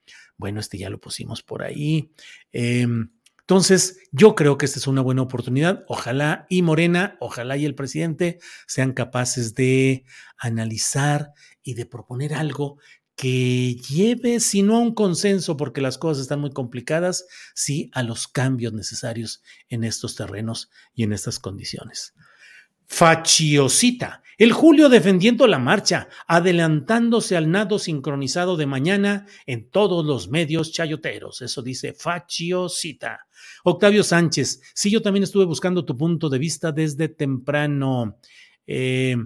Bueno, este ya lo pusimos por ahí. Em, entonces, yo creo que esta es una buena oportunidad. Ojalá y Morena, ojalá y el presidente sean capaces de analizar y de proponer algo que lleve, si no a un consenso, porque las cosas están muy complicadas, sí a los cambios necesarios en estos terrenos y en estas condiciones. Fachiosita, el Julio defendiendo la marcha, adelantándose al nado sincronizado de mañana en todos los medios chayoteros. Eso dice Fachiosita. Octavio Sánchez, sí, yo también estuve buscando tu punto de vista desde temprano. Eh,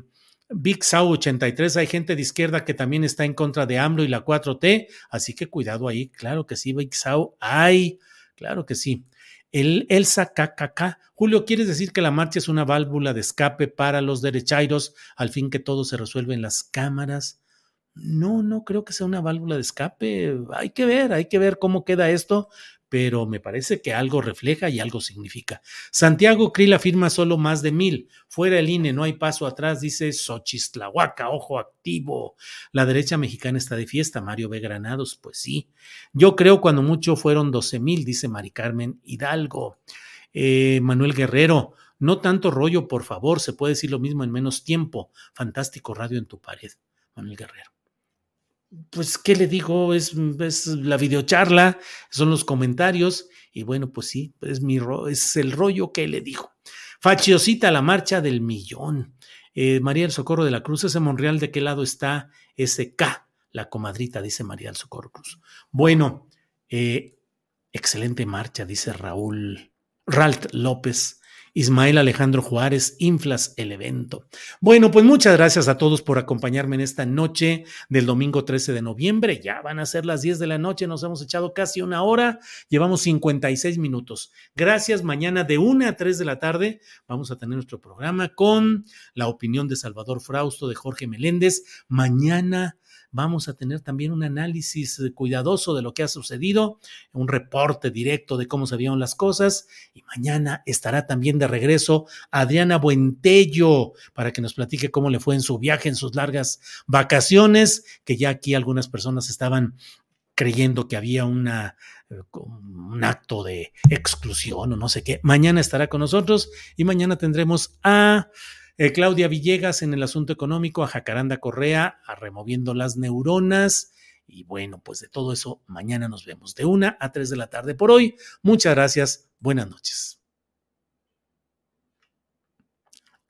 Big Sau 83, hay gente de izquierda que también está en contra de AMLO y la 4T, así que cuidado ahí, claro que sí, Big Sau, hay, claro que sí. El Elsa KKK, Julio, ¿quieres decir que la marcha es una válvula de escape para los derechairos al fin que todo se resuelve en las cámaras? No, no creo que sea una válvula de escape. Hay que ver, hay que ver cómo queda esto, pero me parece que algo refleja y algo significa. Santiago Krill afirma solo más de mil. Fuera el INE, no hay paso atrás, dice Xochistlahuaca, ojo activo. La derecha mexicana está de fiesta, Mario B. Granados, pues sí. Yo creo cuando mucho fueron doce mil, dice Mari Carmen Hidalgo. Eh, Manuel Guerrero, no tanto rollo, por favor, se puede decir lo mismo en menos tiempo. Fantástico radio en tu pared, Manuel Guerrero pues, ¿qué le digo? Es, la videocharla, son los comentarios, y bueno, pues sí, es, mi es el rollo que le dijo. Fachiosita, la marcha del millón. Eh, María del Socorro de la Cruz, ese Monreal, ¿de qué lado está ese K? La comadrita, dice María del Socorro Cruz. Bueno, eh, excelente marcha, dice Raúl, Ralt López. Ismael Alejandro Juárez, inflas el evento. Bueno, pues muchas gracias a todos por acompañarme en esta noche del domingo 13 de noviembre. Ya van a ser las 10 de la noche, nos hemos echado casi una hora, llevamos 56 minutos. Gracias, mañana de 1 a 3 de la tarde vamos a tener nuestro programa con la opinión de Salvador Frausto, de Jorge Meléndez. Mañana vamos a tener también un análisis cuidadoso de lo que ha sucedido, un reporte directo de cómo se vieron las cosas y mañana estará también de regreso Adriana Buentello para que nos platique cómo le fue en su viaje, en sus largas vacaciones, que ya aquí algunas personas estaban creyendo que había una, eh, un acto de exclusión o no sé qué. Mañana estará con nosotros y mañana tendremos a eh, Claudia Villegas en el asunto económico, a Jacaranda Correa, a removiendo las neuronas. Y bueno, pues de todo eso, mañana nos vemos de una a tres de la tarde por hoy. Muchas gracias. Buenas noches.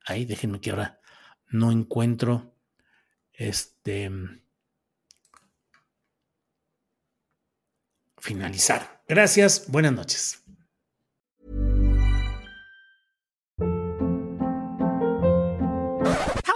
Ahí déjenme que ahora no encuentro este finalizar. Gracias, buenas noches.